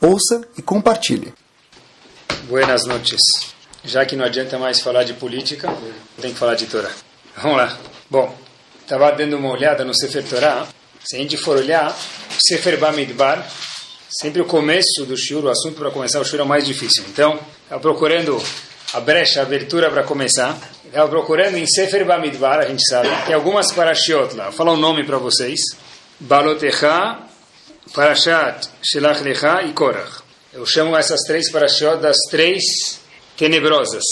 ouça e compartilhe. Buenas noches. Já que não adianta mais falar de política, tem que falar de Torá. Vamos lá. Bom, estava dando uma olhada no Sefer Torá. Se a gente for olhar, Sefer Bamidbar, sempre o começo do shiur, o assunto para começar o shiur é o mais difícil. Então, estava procurando a brecha, a abertura para começar. Estava procurando em Sefer Bamidbar, a gente sabe, tem algumas parashiot lá. Vou falar o um nome para vocês. Balotecha, Parashat Shelach Lecha e Korach. Eu chamo essas três parashiot das três tenebrosas.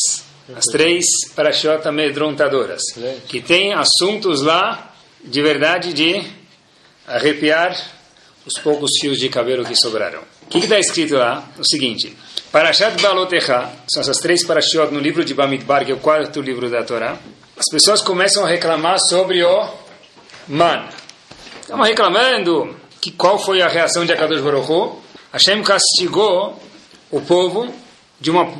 As três parashiot amedrontadoras. Que tem assuntos lá, de verdade, de arrepiar os poucos fios de cabelo que sobraram. O que está escrito lá? O seguinte. Parashat Balotecha, são essas três parashiot no livro de Bamidbar, que é o quarto livro da Torá. As pessoas começam a reclamar sobre o man. Estão reclamando que qual foi a reação de Akadosh Baruch? Hashem castigou o povo de uma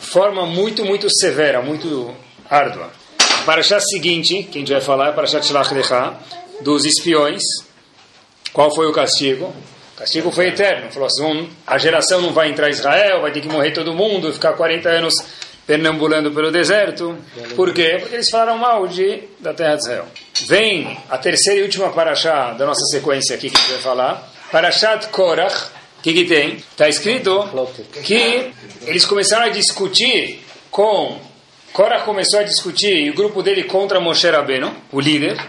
forma muito, muito severa, muito árdua. A Parashat seguinte, que a gente vai falar, é a Parashat Shlach Lecha, dos espiões. Qual foi o castigo? O castigo foi eterno. Falou assim, a geração não vai entrar em Israel, vai ter que morrer todo mundo, ficar 40 anos pernambulando pelo deserto. Por quê? Porque eles falaram mal de, da terra de Israel. Vem a terceira e última paraxá da nossa sequência aqui que a gente vai falar. Parashat Korach. O que, que tem? Está escrito que eles começaram a discutir com... Korach começou a discutir e o grupo dele contra Moshe Rabbeinu, o líder.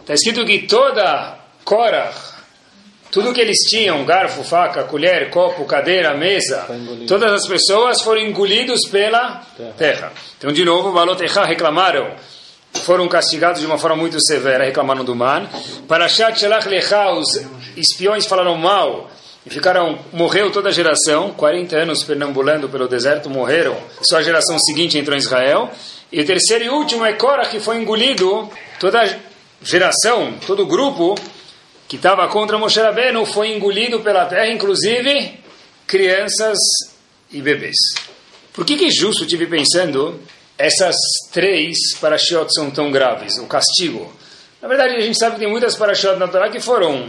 Está escrito que toda Korach tudo que eles tinham, garfo, faca, colher, copo, cadeira, mesa, todas as pessoas foram engolidos pela terra. Então, de novo, Balotecha reclamaram, foram castigados de uma forma muito severa, reclamaram do man. Parashat Shelach Lecha, os espiões falaram mal e ficaram, morreu toda a geração, 40 anos pernambulando pelo deserto, morreram. Só a geração seguinte entrou em Israel. E o terceiro e último é Korah, que foi engolido, toda a geração, todo o grupo que estava contra Moshe Rabbeinu foi engolido pela terra, inclusive crianças e bebês. Por que, que é justo, tive pensando, essas três parashiot são tão graves, o castigo? Na verdade, a gente sabe que tem muitas parashiot na Torá que foram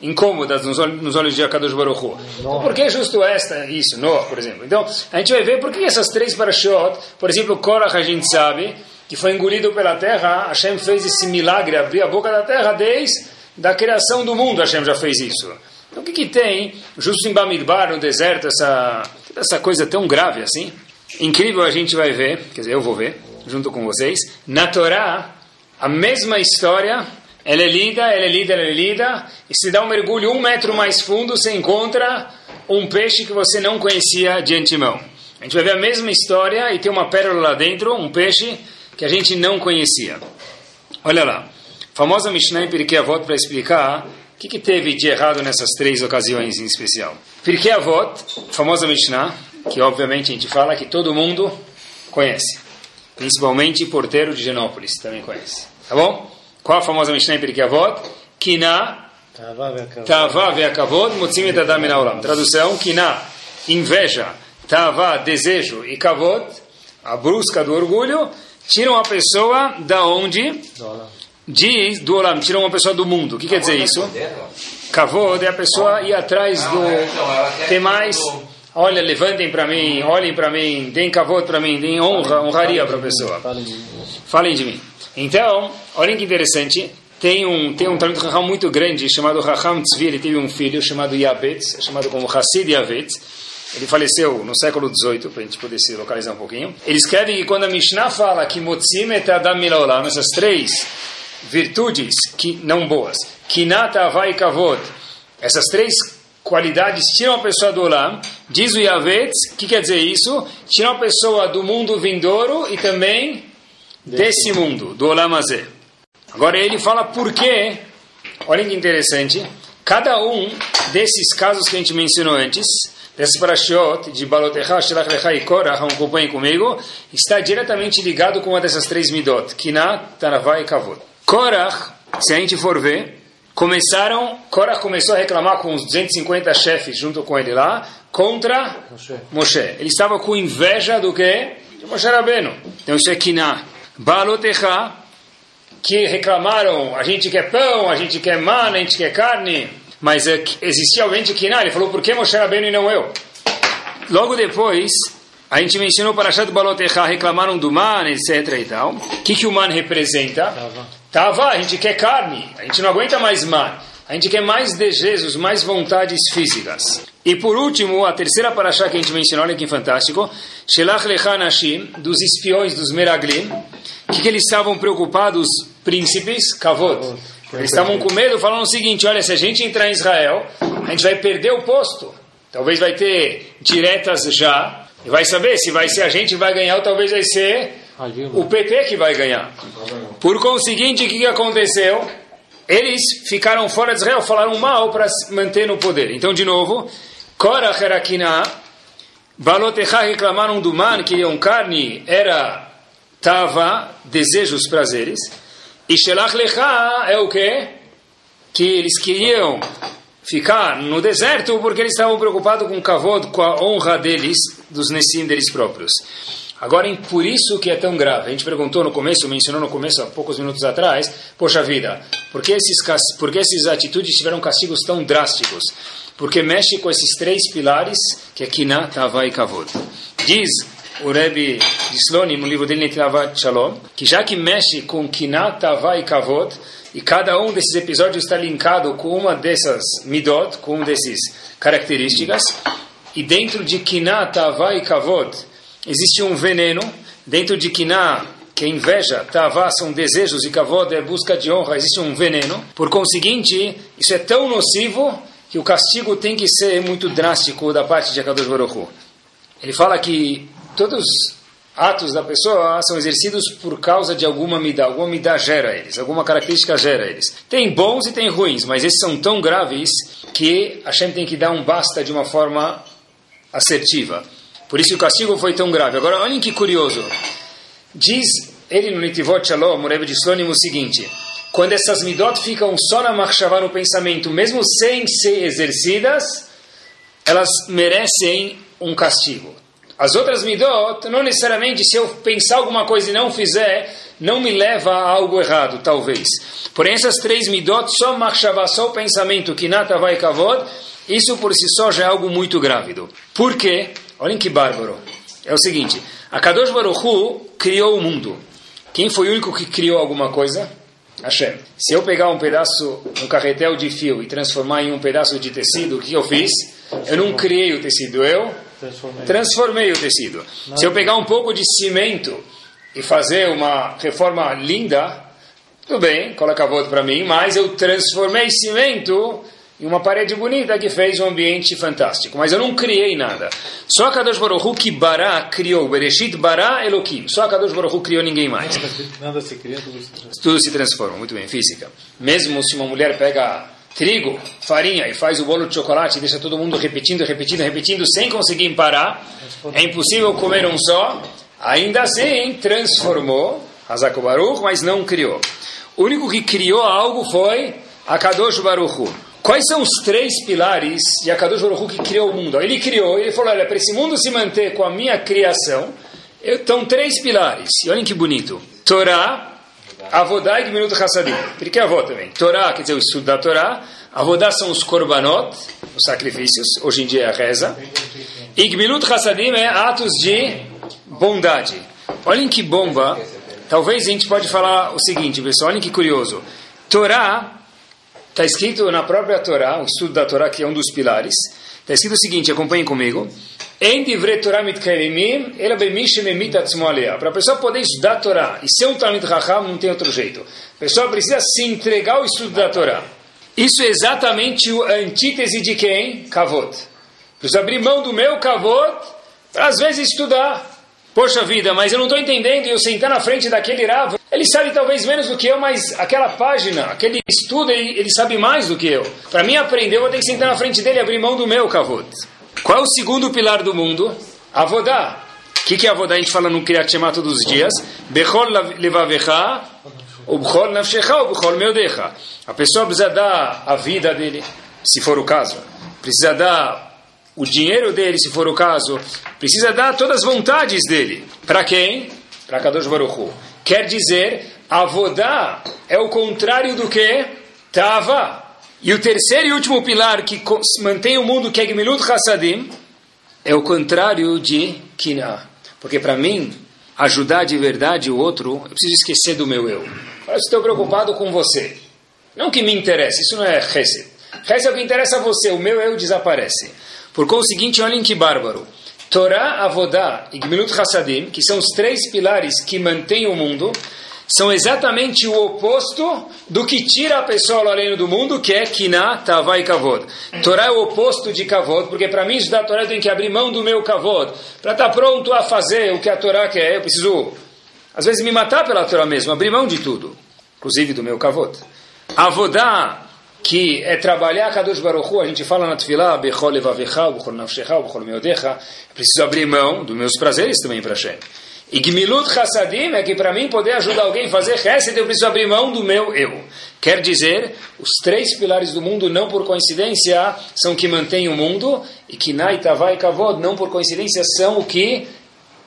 incômodas nos olhos, nos olhos de Akadosh Baruch Hu. Então, por que é justo esta, isso, Noah, por exemplo? Então, a gente vai ver por que essas três parashiot, por exemplo, Korach, a gente sabe, que foi engolido pela terra, Hashem fez esse milagre, abrir a boca da terra desde da criação do mundo, Hashem já fez isso. Então o que, que tem, justo em Bamidbar, no deserto, essa, essa coisa tão grave assim? Incrível a gente vai ver, quer dizer, eu vou ver, junto com vocês, na Torá, a mesma história, ela é lida, ela é lida, ela é lida, e se dá um mergulho um metro mais fundo, você encontra um peixe que você não conhecia de antemão. A gente vai ver a mesma história e tem uma pérola lá dentro, um peixe que a gente não conhecia. Olha lá famosa Mishnah em Pirkei Avot para explicar o que, que, teve de errado nessas três ocasiões em especial. Pirkei Avot, famosa Mishnah, que obviamente a gente fala que todo mundo conhece, principalmente porteiro de Genópolis também conhece. Tá bom? Qual a famosa Mishnah em Pirkei Avot? Kina Tava ve'akavod motzim et adam olam. Tradução, Kina, inveja, Tava, desejo e Kavod, a busca do orgulho, tiram a pessoa da onde? Diz do Olam, tirou uma pessoa do mundo. O que quer dizer isso? Kavod é a pessoa ir atrás do. Tem mais. Olha, levantem para mim, olhem para mim, deem kavod para mim, deem honra, honraria para a pessoa. Falem de mim. Então, olhem que interessante. Tem um tem um talento Raham muito grande chamado Raham Tzvi. Ele teve um filho chamado Yavetz, chamado como Hassid Yavetz. Ele faleceu no século XVIII, para a gente poder se localizar um pouquinho. Ele escreve que quando a Mishnah fala que Motzim et Adam Milaolam, essas três virtudes que não boas, kinata, avai e kavod, essas três qualidades tiram a pessoa do olam, diz o Yavetz, o que quer dizer isso? Tiram a pessoa do mundo vindouro e também desse mundo, do olam azé. Agora ele fala por quê, olhem que interessante, cada um desses casos que a gente mencionou antes, dessas parashot de Balotecha, Shelach Lecha e Korah, acompanhem comigo, está diretamente ligado com uma dessas três midot, Kinah, Tanavá e Kavod. Korah, se a gente for ver, começaram, Korah começou a reclamar com os 250 chefes junto com ele lá, contra Moshe. Moshe. Ele estava com inveja do que? De Moshe Rabbeinu. Então isso é Kinah. Balotecha, que reclamaram, a gente quer pão, a gente quer mana, a gente quer carne, mas é, existia alguém de Kinah, ele falou, por que Moshe Rabbeinu e não eu? Logo depois, a gente mencionou para Shat Balotecha, reclamaram do man, etc e tal. O que, que o man representa? Tava. Tava, a gente quer carne, a gente não aguenta mais man. A gente quer mais desejos, mais vontades físicas. E por último, a terceira paraxá que a gente mencionou, olha que fantástico, Shelach Lechanashim, dos espiões dos Meraglim, que, que eles estavam preocupados, príncipes, Kavod. Eles estavam com medo, falando o seguinte: olha, se a gente entrar em Israel, a gente vai perder o posto. Talvez vai ter diretas já, e vai saber se vai ser a gente vai ganhar ou talvez vai ser o PT que vai ganhar. Por conseguinte, o que aconteceu? Eles ficaram fora de Israel, falaram mal para se manter no poder. Então, de novo, Korach era Kinah, Balotecha reclamaram do man, queriam carne, era Tava, desejos, prazeres. E Shelach Lecha é o quê? Que eles queriam ficar no deserto porque eles estavam preocupados com o kavod, com a honra deles, dos Nessim deles próprios. Agora, por isso que é tão grave. A gente perguntou no começo, mencionou no começo, há poucos minutos atrás, poxa vida, por que esses, por que essas atitudes tiveram castigos tão drásticos? Porque mexe com esses três pilares, que é Kinah, Tava e Kavod. Diz o Rebbe Slonim, no livro dele, Netinavat Shalom, que já que mexe com Kinat, Tavá e Kavod, e cada um desses episódios está linkado com uma dessas midot, com uma dessas características, e dentro de Kinat, Tavá e Kavod existe um veneno, dentro de Kinat, que é inveja, Tavá são desejos e Kavod é busca de honra, existe um veneno. Por conseguinte, isso é tão nocivo que o castigo tem que ser muito drástico da parte de Akadosh Baruch. Ele fala que todos os atos da pessoa são exercidos por causa de alguma midá, alguma midá gera eles, alguma característica gera eles. Tem bons e tem ruins, mas esses são tão graves que a Hashem tem que dar um basta de uma forma assertiva. Por isso o castigo foi tão grave. Agora, olhem que curioso. Diz ele no Nitivot Shalom, o Rebbe de Slonim, o seguinte, quando essas midot ficam só na marchavá, no pensamento, mesmo sem ser exercidas, elas merecem um castigo. As outras midot, não necessariamente se eu pensar alguma coisa e não fizer, não me leva a algo errado, talvez. Porém, essas três midot, só machshava, só o pensamento, que nata vai kavod, isso por si só já é algo muito grávido. Por quê? Olhem que bárbaro. É o seguinte, a Kadosh Baruch Hu criou o mundo. Quem foi o único que criou alguma coisa? Hashem. Se eu pegar um pedaço, um carretel de fio e transformar em um pedaço de tecido, o que eu fiz? Eu não criei o tecido, eu Transformei. Transformei o tecido. Se eu pegar um pouco de cimento e fazer uma reforma linda, tudo bem, coloca voto para mim, mas eu transformei cimento em uma parede bonita que fez um ambiente fantástico. Mas eu não criei nada. Só Kadosh Baruch Hu que Bará criou, Bereshit Bará Elohim. Só Kadosh Baruch Hu criou ninguém mais. Nada se cria, tudo se transforma. Tudo se transforma, muito bem, física. Mesmo se uma mulher pega trigo, farinha e faz o bolo de chocolate e deixa todo mundo repetindo, repetindo, repetindo sem conseguir parar, é impossível comer um só, ainda assim transformou Hazako Baruch, mas não criou. O único que criou algo foi Akadosh Baruch Quais são os três pilares de Akadosh Baruch que criou o mundo? Ele criou, ele falou, olha, para esse mundo se manter com a minha criação, estão três pilares. E olhem que bonito. Torá, Avodá e Gmilut Hassadim. Por que avó também? Torá quer dizer o estudo da Torá. Avodá são os korbanot, os sacrifícios. Hoje em dia é a reza. E Gmilut Hassadim é atos de bondade. Olhem que bomba. Talvez a gente pode falar o seguinte, pessoal. Olhem que curioso. Torá, está escrito na própria Torá, o estudo da Torá, que é um dos pilares. Está escrito o seguinte, acompanhem comigo. Para a pessoa poder estudar a Torá e ser um Talmud Raham, não tem outro jeito. A pessoa precisa se entregar ao estudo da Torá. Isso é exatamente a antítese de quem? Kavod. Preciso abrir mão do meu Kavod para às vezes estudar. Poxa vida, mas eu não estou entendendo e eu sentar na frente daquele Rav. Ele sabe talvez menos do que eu, mas aquela página, aquele estudo, ele, ele sabe mais do que eu. Para mim aprender, eu vou ter que sentar na frente dele e abrir mão do meu Kavod. Qual é o segundo pilar do mundo? Avodá. O que, que é Avodá? A gente fala no Kriyat Shema todos os dias. Bechol levavecha, ubchol nafshecha, ubchol meudecha. A pessoa precisa dar a vida dele, se for o caso. Precisa dar o dinheiro dele, se for o caso. Precisa dar todas as vontades dele. Para quem? Para Kadosh Baruch. Quer dizer, Avodá é o contrário do que? Tava. E o terceiro e último pilar que mantém o mundo, que é Gemilut Hassadim, é o contrário de Kina. Porque para mim, ajudar de verdade o outro, eu preciso esquecer do meu eu. Eu estou preocupado com você. Não que me interesse, isso não é Hesed. Hesed é o que interessa a você, o meu eu desaparece. Por conseguinte, olhem que bárbaro. Torá, Avodá e Gemilut Hassadim, que são os três pilares que mantêm o mundo, são exatamente o oposto do que tira a pessoa do além do mundo, que é Kina, Tavá e Kavod. Torá é o oposto de Kavod, porque para mim estudar a Torá eu tenho que abrir mão do meu Kavod. Para estar tá pronto a fazer o que a Torá quer, eu preciso, às vezes, me matar pela Torá mesmo, abrir mão de tudo, inclusive do meu Kavod. Avodá, que é trabalhar Kadosh Baruch Hu, a gente fala na Tfilah, Bechol Levavecha, Bechol Nafshecha, Bechol Meodecha, preciso abrir mão dos meus prazeres também para Hashem. E Gmilut Hassadim é que para mim poder ajudar alguém a fazer Hesed, eu preciso abrir mão do meu eu. Quer dizer, os três pilares do mundo, não por coincidência, são que mantêm o mundo, e que Naitavai Kavod, não por coincidência, são o que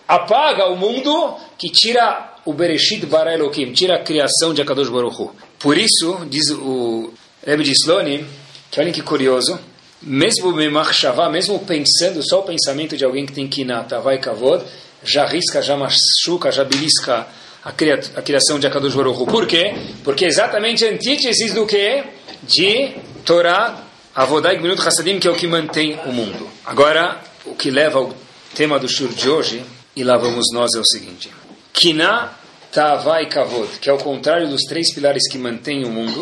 apaga o mundo, que tira o Bereshit Bara Elohim, tira a criação de Akadosh Baruch Hu. Por isso, diz o Rebbe de Sloni, que olhem que curioso, mesmo mesmo pensando, só o pensamento de alguém que tem que Tavai Kavod, já risca, já machuca, já belisca a, a criação de Akadosh Baruch Por quê? Porque é exatamente antíteses do que? De Torá, Avodai e Gminut Hassadim, que é o que mantém o mundo. Agora, o que leva ao tema do shur de hoje, e lá vamos nós, é o seguinte. Kina, Tavá e Kavod, que é o contrário dos três pilares que mantêm o mundo,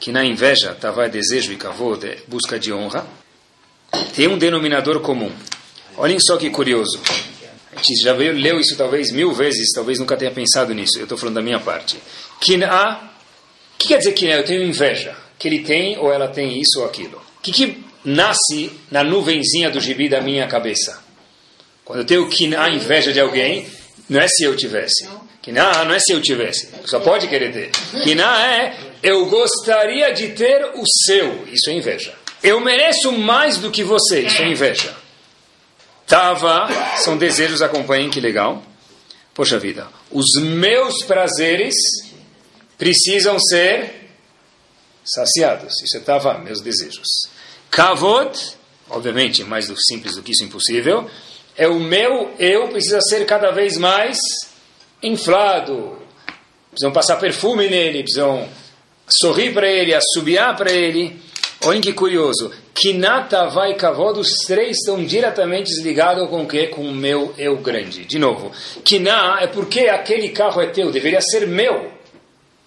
que na inveja, Tavá é desejo e Kavod é busca de honra, tem um denominador comum. Olhem só que curioso. A gente já veio, leu isso talvez mil vezes, talvez nunca tenha pensado nisso. Eu estou falando da minha parte. Kin'a, o que quer dizer Kin'a? Eu tenho inveja. Que ele tem ou ela tem isso ou aquilo. O que, que nasce na nuvenzinha do gibi da minha cabeça? Quando eu tenho Kin'a, inveja de alguém, não é se eu tivesse. Kin'a não é se eu tivesse. Só pode querer ter. Kin'a é eu gostaria de ter o seu. Isso é inveja. Eu mereço mais do que você. Isso é inveja. Tava, são desejos, acompanhem, que legal. Poxa vida, os meus prazeres precisam ser saciados. Isso é tava, meus desejos. Kavod, obviamente, mais do simples do que isso, impossível. É o meu eu precisa ser cada vez mais inflado. Precisam passar perfume nele, precisam sorrir para ele, assobiar para ele. Olhem que curioso. Kinata vai kavod, os três estão diretamente ligados com o quê? Com o meu eu grande. De novo, Kiná é porque aquele carro é teu, deveria ser meu.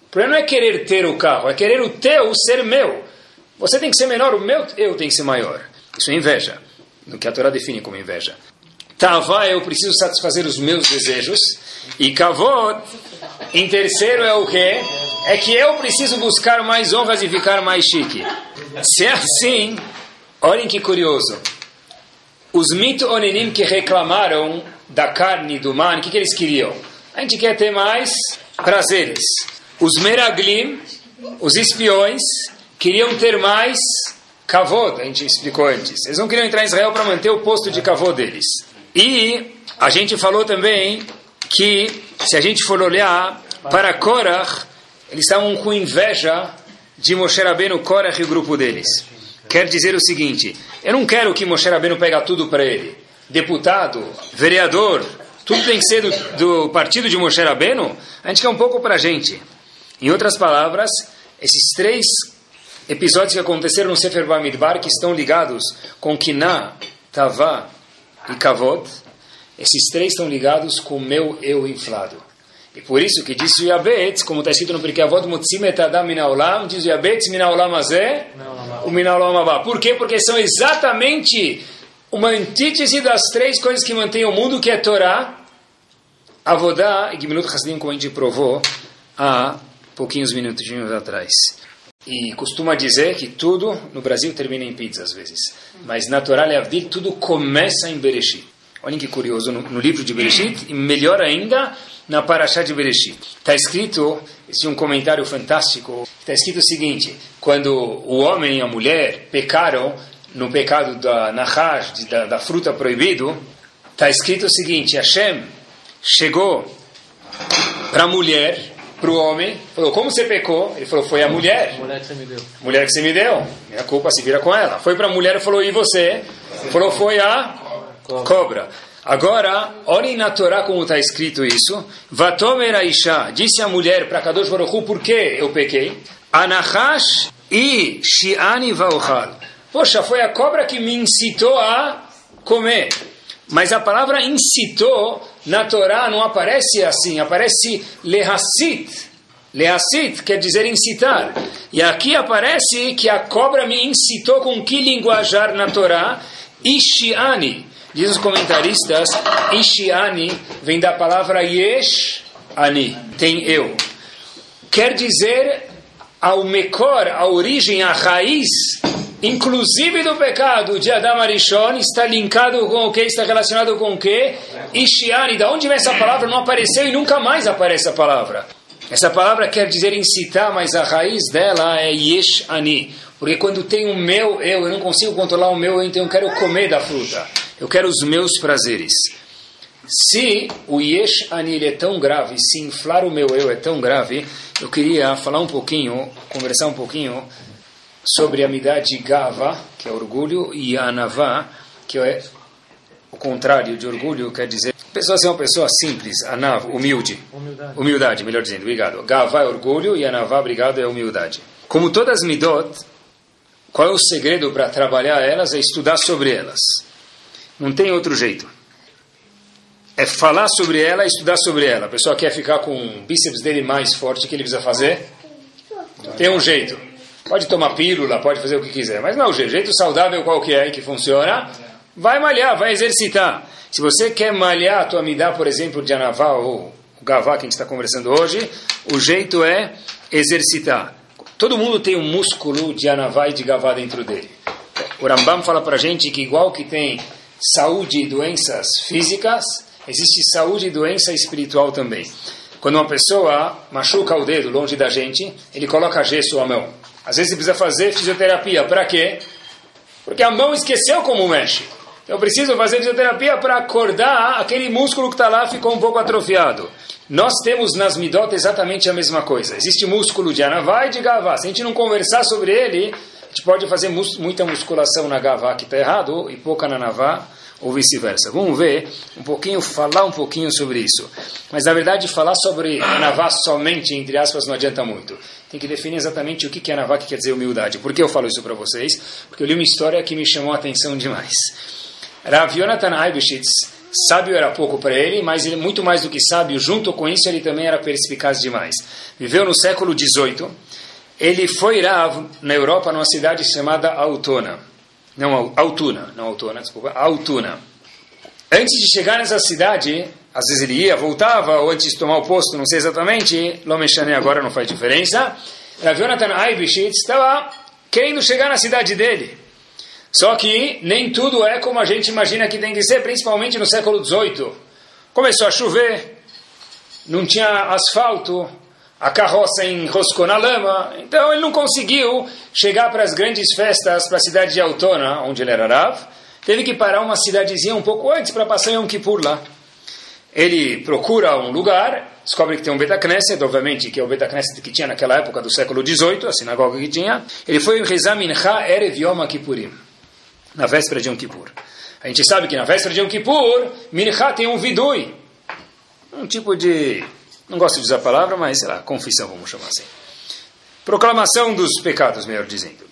O problema não é querer ter o carro, é querer o teu ser meu. Você tem que ser menor, o meu eu tem que ser maior. Isso é inveja, no que a Torá define como inveja. Tavá, eu preciso satisfazer os meus desejos. E kavod, em terceiro é o quê? É que eu preciso buscar mais honras e ficar mais chique. Se é assim, olhem que curioso. Os mito-oninim que reclamaram da carne do man, o que, que eles queriam? A gente quer ter mais prazeres. Os meraglim, os espiões, queriam ter mais kavod, a gente explicou antes. Eles não queriam entrar em Israel para manter o posto de kavod deles. E a gente falou também que, se a gente for olhar para Korach, eles estavam com inveja de Moshe Rabbeinu, Korach e o grupo deles. Quer dizer o seguinte, eu não quero que Moshe Rabbeinu pegue tudo para ele. Deputado, vereador, tudo tem que ser do, do partido de Moshe Rabbeinu, a gente quer um pouco para a gente. Em outras palavras, esses três episódios que aconteceram no Sefer Bamidbar, que estão ligados com Kiná, Tavá e Kavod, esses três estão ligados com o meu eu inflado. E por isso que diz o Yabetz, como está escrito no Pirkei Avot, Mutzim et Adam Minaolam, diz o Yabetz Minaolam Azé, o Minaolam Abá. Por quê? Porque são exatamente uma antítese das três coisas que mantêm o mundo, que é Torá, Avodá e Gimilut Hassidim, como a gente provou há pouquinhos minutinhos atrás. E costuma dizer que tudo no Brasil termina em pizza às vezes. Mas na Torá Leavdil tudo começa em Bereshit. Olhem que curioso, no, no livro de Bereshit, e melhor ainda, na Parashá de Bereshit. Está escrito, existe um comentário fantástico, está escrito o seguinte, quando o homem e a mulher pecaram no pecado da Nahash, da, da fruta proibido, está escrito o seguinte, Hashem chegou para a mulher, para o homem, falou, como você pecou? Ele falou, foi a mulher. Mulher que você me deu. Mulher que você me deu. Minha culpa se vira com ela. Foi para a mulher e falou, e você? Ele falou, foi a cobra. Agora, olhem na Torá como está escrito isso. Vatomer Aisha, disse a mulher para Kadosh Baruch Hu, por que eu pequei? Anahash e Shiani Vauchal. Poxa, foi a cobra que me incitou a comer. Mas a palavra incitou na Torá não aparece assim, aparece lehassit. Lehassit quer dizer incitar. E aqui aparece que a cobra me incitou com que linguajar na Torá? Ishiani. Diz os comentaristas, Ishiani vem da palavra yesh ani, tem eu. Quer dizer ao mekor, a origem, a raiz, inclusive do pecado de Adam Arishon, está linkado com o que? Está relacionado com o que? Ishiani. Da onde vem essa palavra? Não apareceu e nunca mais aparece a palavra. Essa palavra quer dizer incitar, mas a raiz dela é yesh ani. Porque quando tem o meu eu, eu não consigo controlar o meu eu, então eu quero comer da fruta. Eu quero os meus prazeres. Se o yesh ani é tão grave, se inflar o meu eu é tão grave, eu queria falar um pouquinho, conversar um pouquinho sobre a midá de gava, que é orgulho, e anavá, que é o contrário de orgulho, quer dizer, a pessoa ser uma pessoa simples, anav, humilde. Humildade. Humildade, melhor dizendo, obrigado. Gavá é orgulho e anavá, obrigado, é humildade. Como todas as midot, qual é o segredo para trabalhar elas? É estudar sobre elas. Não tem outro jeito. É falar sobre ela e estudar sobre ela. A pessoa quer ficar com o bíceps dele mais forte, o que ele precisa fazer? Tem um jeito. Pode tomar pílula, pode fazer o que quiser, mas não é o jeito. jeito saudável qual que é que funciona? Vai malhar, vai exercitar. Se você quer malhar a tua midá, por exemplo, de anavá ou o gavá que a gente está conversando hoje, o jeito é exercitar. Todo mundo tem um músculo de anavá e de gavá dentro dele. O Rambam fala para gente que igual que tem saúde e doenças físicas, existe saúde e doença espiritual também. Quando uma pessoa machuca o dedo longe da gente, ele coloca gesso à mão. Às vezes precisa fazer fisioterapia. Para quê? Porque a mão esqueceu como mexe. Então eu preciso fazer fisioterapia para acordar aquele músculo que está lá ficou um pouco atrofiado. Nós temos nas midot exatamente a mesma coisa. Existe músculo de anavá e de gavá. Se a gente não conversar sobre ele, a gente pode fazer mus muita musculação na gavá que está errado e pouca na navá ou vice-versa. Vamos ver um pouquinho, falar um pouquinho sobre isso. Mas na verdade, falar sobre Navá somente, entre aspas, não adianta muito. Tem que definir exatamente o que é Navá, que quer dizer humildade. Por que eu falo isso para vocês? Porque eu li uma história que me chamou a atenção demais. Rav Yonatan Eibeshitz, sábio era pouco para ele, mas ele, muito mais do que sábio, junto com isso ele também era perspicaz demais. Viveu no século XVIII. Ele foi Rav na Europa, numa cidade chamada Altona. Não, Altuna, não Altona, desculpa, Altuna. Antes de chegar nessa cidade, às vezes ele ia, voltava, ou antes de tomar o posto, não sei exatamente, Lomechane agora não faz diferença. Rav Yonatan Eibeshitz estava querendo chegar na cidade dele. Só que nem tudo é como a gente imagina que tem que ser, principalmente no século XVIII. Começou a chover, não tinha asfalto, a carroça enroscou na lama, então ele não conseguiu chegar para as grandes festas, para a cidade de Altona, onde ele era Rav, teve que parar uma cidadezinha um pouco antes para passar Yom Kippur lá. Ele procura um lugar, descobre que tem um Betacneset, obviamente que é o Betacneset que tinha naquela época do século XVIII, a sinagoga que tinha. Ele foi rezar Mincha Erev Yom Kippurim, na véspera de Yom Kippur. A gente sabe que na véspera de Yom Kippur, Mincha tem um vidui, um tipo de não gosto de usar a palavra, mas sei lá, confissão, vamos chamar assim. Proclamação dos pecados, melhor dizendo.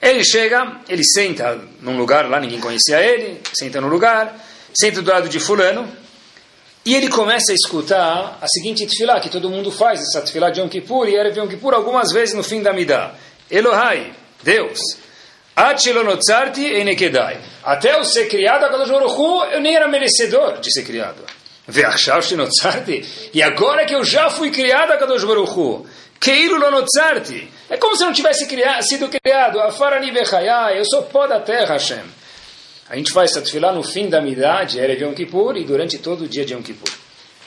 Ele chega, ele senta num lugar lá, ninguém conhecia ele, senta no lugar, senta do lado de fulano, e ele começa a escutar a seguinte tefilá, que todo mundo faz, essa tefilá de Yom Kippur, e era Yom Kippur algumas vezes no fim da Midah. Elohai, Deus, Achilonotzarti enekedai. Até eu ser criado, eu nem era merecedor de ser criado. E agora que eu já fui criado, Kadosh Baruch Hu, Keilu lonotzarti. É como se não tivesse criado, sido criado. Afarani vechayai. Eu sou pó da terra, Hashem. A gente faz essa tefilá no fim da midade, de Yom Kippur, e durante todo o dia de Yom Kippur.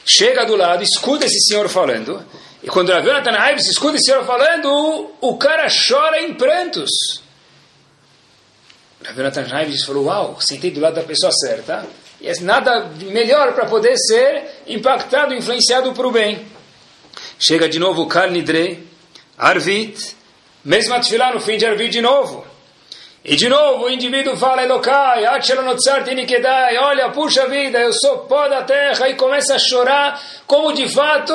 Chega do lado, escuta esse senhor falando, e quando Rav Yonatan Aibes escuta esse senhor falando, o, cara chora em prantos. Rav Yonatan Aibes falou, uau, sentei do lado da pessoa certa, e é nada melhor para poder ser impactado, influenciado para o bem. Chega de novo o Kal Nidre, Arvit, mesma tefilá no fim de Arvit de novo. E de novo o indivíduo fala, Elokai, Nikedai, olha, puxa vida, eu sou pó da terra, e começa a chorar, como de fato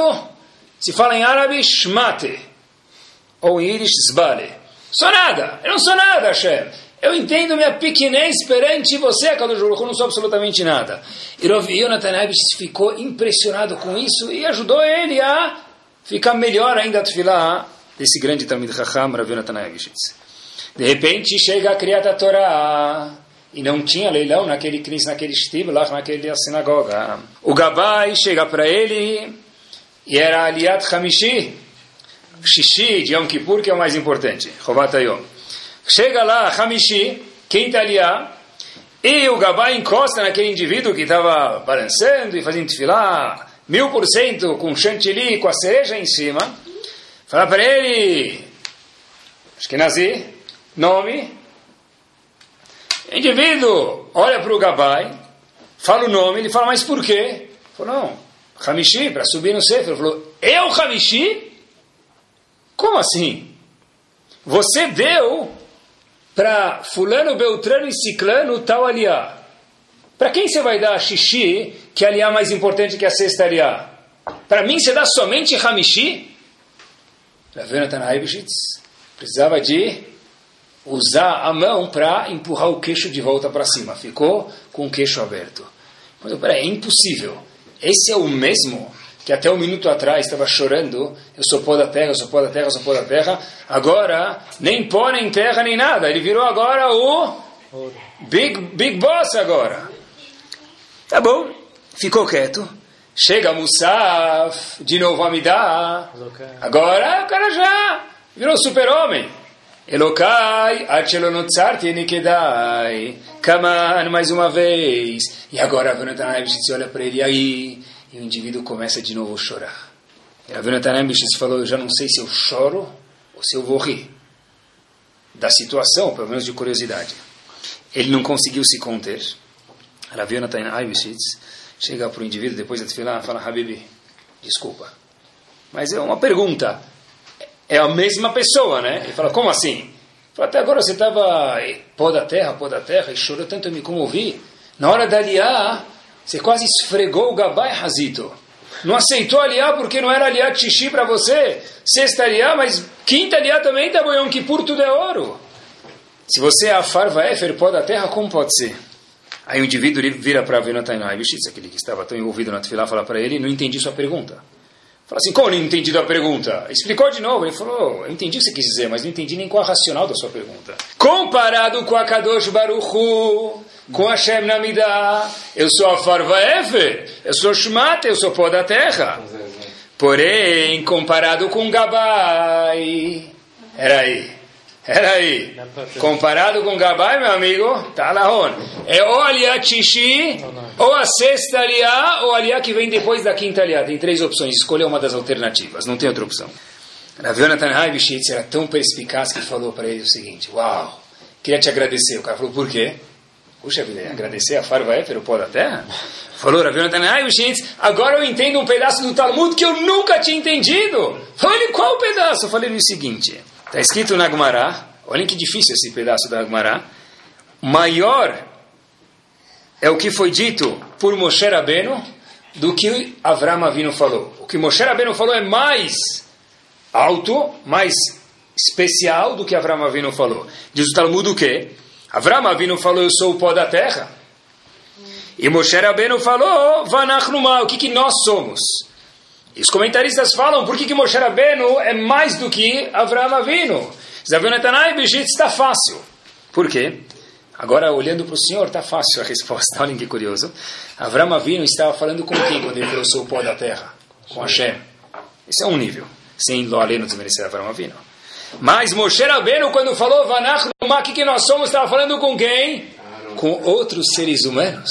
se fala em árabe, Shmate, ou em íris, Zbale. Sou nada, eu não sou nada, Hashem. Eu entendo minha pequenez perante você, Kadosh Baruch eu não sou absolutamente nada. E Yonatan ficou impressionado com isso e ajudou ele a ficar melhor ainda a desse grande Talmid Chacham, Rav Yonatan De repente chega a criada Torá e não tinha leilão naquele Knis, naquele Shtib, lá naquela sinagoga. O Gabai chega para ele e era Aliat Hamishi, Shishi de Yom Kippur, que é o mais importante, Chovat Yom. Chega lá, Hamishi, quinta aliá, e o Gabai encosta naquele indivíduo que estava balançando e fazendo tefilá, mil por cento com chantilly, com a cereja em cima. Fala para ele, acho que nasci, nome. Indivíduo olha para o Gabai, fala o nome, ele fala, mas por quê? Falou, não, Hamishi, para subir no Sefer. Ele falou, eu Hamishi? Como assim? Você deu para fulano, beltrano e ciclano tal aliá. Para quem você vai dar xixi, que é aliá mais importante que a sexta aliá? Para mim você dá somente Hamishi? Ravena Tanaibishitz precisava de usar a mão para empurrar o queixo de volta para cima. Ficou com o queixo aberto. Mas, peraí, é impossível. Esse é o mesmo que até um minuto atrás estava chorando, eu sou pó da terra, eu sou pó da terra, eu sou pó da terra. Agora, nem pó, nem terra, nem nada. Ele virou agora o Big, big Boss agora. Tá bom, ficou quieto. Chega Musaf, de novo a Amidá. Agora o cara já virou super-homem. Elokai, Achelonotzarti Nikedai. Kaman, mais uma vez. E agora Avonatan se olha para ele aí e o indivíduo começa de novo a chorar. E Avonatan falou: Eu já não sei se eu choro ou se eu vou rir. Da situação, pelo menos de curiosidade. Ele não conseguiu se conter. Rav Yonatan chega para o indivíduo depois de tefilá e fala: Habibi, desculpa. Mas é uma pergunta. É a mesma pessoa, né? Ele fala: Como assim? Fala, até agora você estava pó da terra, pó da terra, e chorou tanto, eu me comovi. Na hora da aliá, você quase esfregou o gabai razito. Não aceitou aliá porque não era aliá xixi para você. Sexta aliá, mas quinta aliá também tá bom, que por tudo é ouro. Se você é a farva éfer, pó da terra, como pode ser? Aí o indivíduo vira para Venatan Aibishitz, aquele que estava tão envolvido na tefilá, fala para ele, não entendi sua pergunta. Fala assim, como não entendi a pergunta? Explicou de novo. Ele falou, eu entendi o que você quis dizer, mas não entendi nem qual a racional da sua pergunta. Comparado com a Kadosh Baruchu, com a Shem Namidah, eu sou a Farva Efer, eu sou Shmat, eu sou pó da terra. Porém, comparado com Gabai, era aí. Era aí. Comparado com Gabai, meu amigo, tá lá onde? É ou aliá Tishi, ou a sexta aliá, ou aliá que vem depois da quinta aliá. Tem três opções, escolha uma das alternativas, não tem outra opção. Rav Yonatan Haibishitz era tão perspicaz que falou para ele o seguinte, uau, queria te agradecer. O cara falou, por quê? Puxa vida, agradecer a Farva Éfer, o pó da terra? Falou Rav Yonatan Haibishitz, agora eu entendo um pedaço do Talmud que eu nunca tinha entendido. Falei, qual pedaço? Eu falei o seguinte... Está escrito na Agmará, olhem que difícil esse pedaço da Agmará. Maior é o que foi dito por Moshe Rabbeinu do que Avram Avinu falou. O que Moshe Rabbeinu falou é mais alto, mais especial do que Avram Avinu falou. Diz o Talmud o quê? Avram Avinu falou, eu sou o pó da terra. E Moshe Rabbeinu falou, Vanachnuma, o que, que nós somos? E os comentaristas falam por que, que Moshe Rabbeinu é mais do que Avraham Avinu. Zavunetanai Bishit está fácil. Por quê? Agora, olhando para o Senhor, está fácil a resposta. Olhem que curioso. Avraham Avinu estava falando com quem quando ele trouxe o pó da terra? Com Hashem. Esse é um nível. sem lo aleno desmerecer Avram Avinu. Mas Moshe Rabbeinu, quando falou Vanach o que, que nós somos, estava falando com quem? Com outros seres humanos.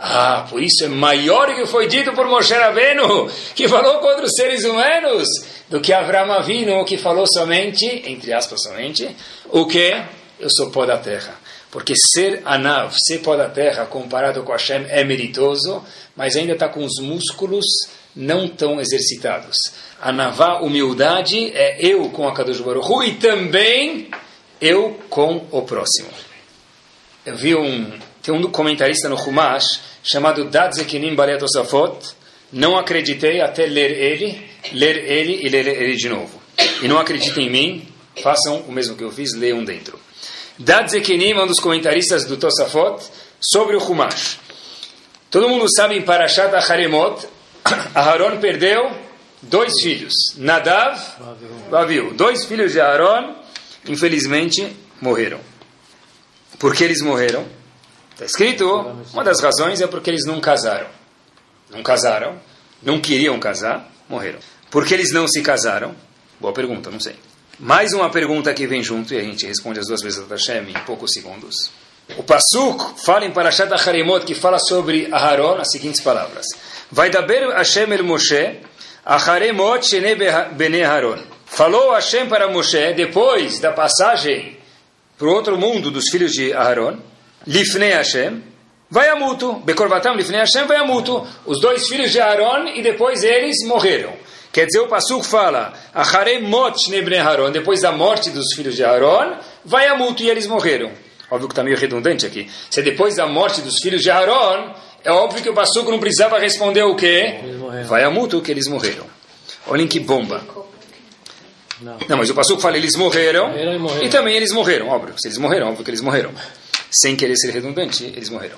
Ah, por isso é maior que foi dito por Moshe Rabbeinu, que falou com outros seres humanos, do que Avram Avinu, que falou somente, entre aspas somente, o que? Eu sou pó da terra. Porque ser Anav, ser pó da terra, comparado com Hashem, é meritoso, mas ainda está com os músculos não tão exercitados. Anavá, humildade, é eu com a Kadosh Baruch Hu, e também eu com o próximo. Eu vi um, tem um comentarista no Humash, chamado Dad Zekinim Balet Osafot, não acreditei até ler ele, ler ele e ler ele de novo. E não acreditem em mim, façam o mesmo que eu fiz, leiam dentro. Dad Zekinim é um dos comentaristas do Tosafot sobre o Humash. Todo mundo sabe em Parashat Aharemot, Aharon perdeu dois filhos, Nadav e Aviu. Dois filhos de Aharon, infelizmente, morreram. Por que eles morreram? Está escrito, uma das razões é porque eles não casaram. Não casaram, não queriam casar, morreram. Por que eles não se casaram? Boa pergunta, não sei. Mais uma pergunta que vem junto e a gente responde as duas vezes da Hashem em poucos segundos. O Pasuk fala em Parashat Haremot que fala sobre Aharon as seguintes palavras. Vai daber Hashem el Moshe Acharemot shene bene Aharon. Falou Hashem para Moshe depois da passagem para o outro mundo dos filhos de Aharon. Lifnei Hashem. Vai a muto. Bekorvatam Lifnei Hashem vai a muto. Os dois filhos de Aharon e depois eles morreram. Quer dizer, o Pasuk fala, Acharemot Nebne Haron, depois da morte dos filhos de Aaron, vai a multa e eles morreram. Óbvio que está meio redundante aqui. Se é depois da morte dos filhos de Aaron, é óbvio que o Pasuk não precisava responder o quê? Vai a multa que eles morreram. Olhem que bomba. Não, não mas o Pasuk fala, eles morreram, e, e também eles morreram, óbvio. Se eles morreram, óbvio que eles morreram. Sem querer ser redundante, eles morreram.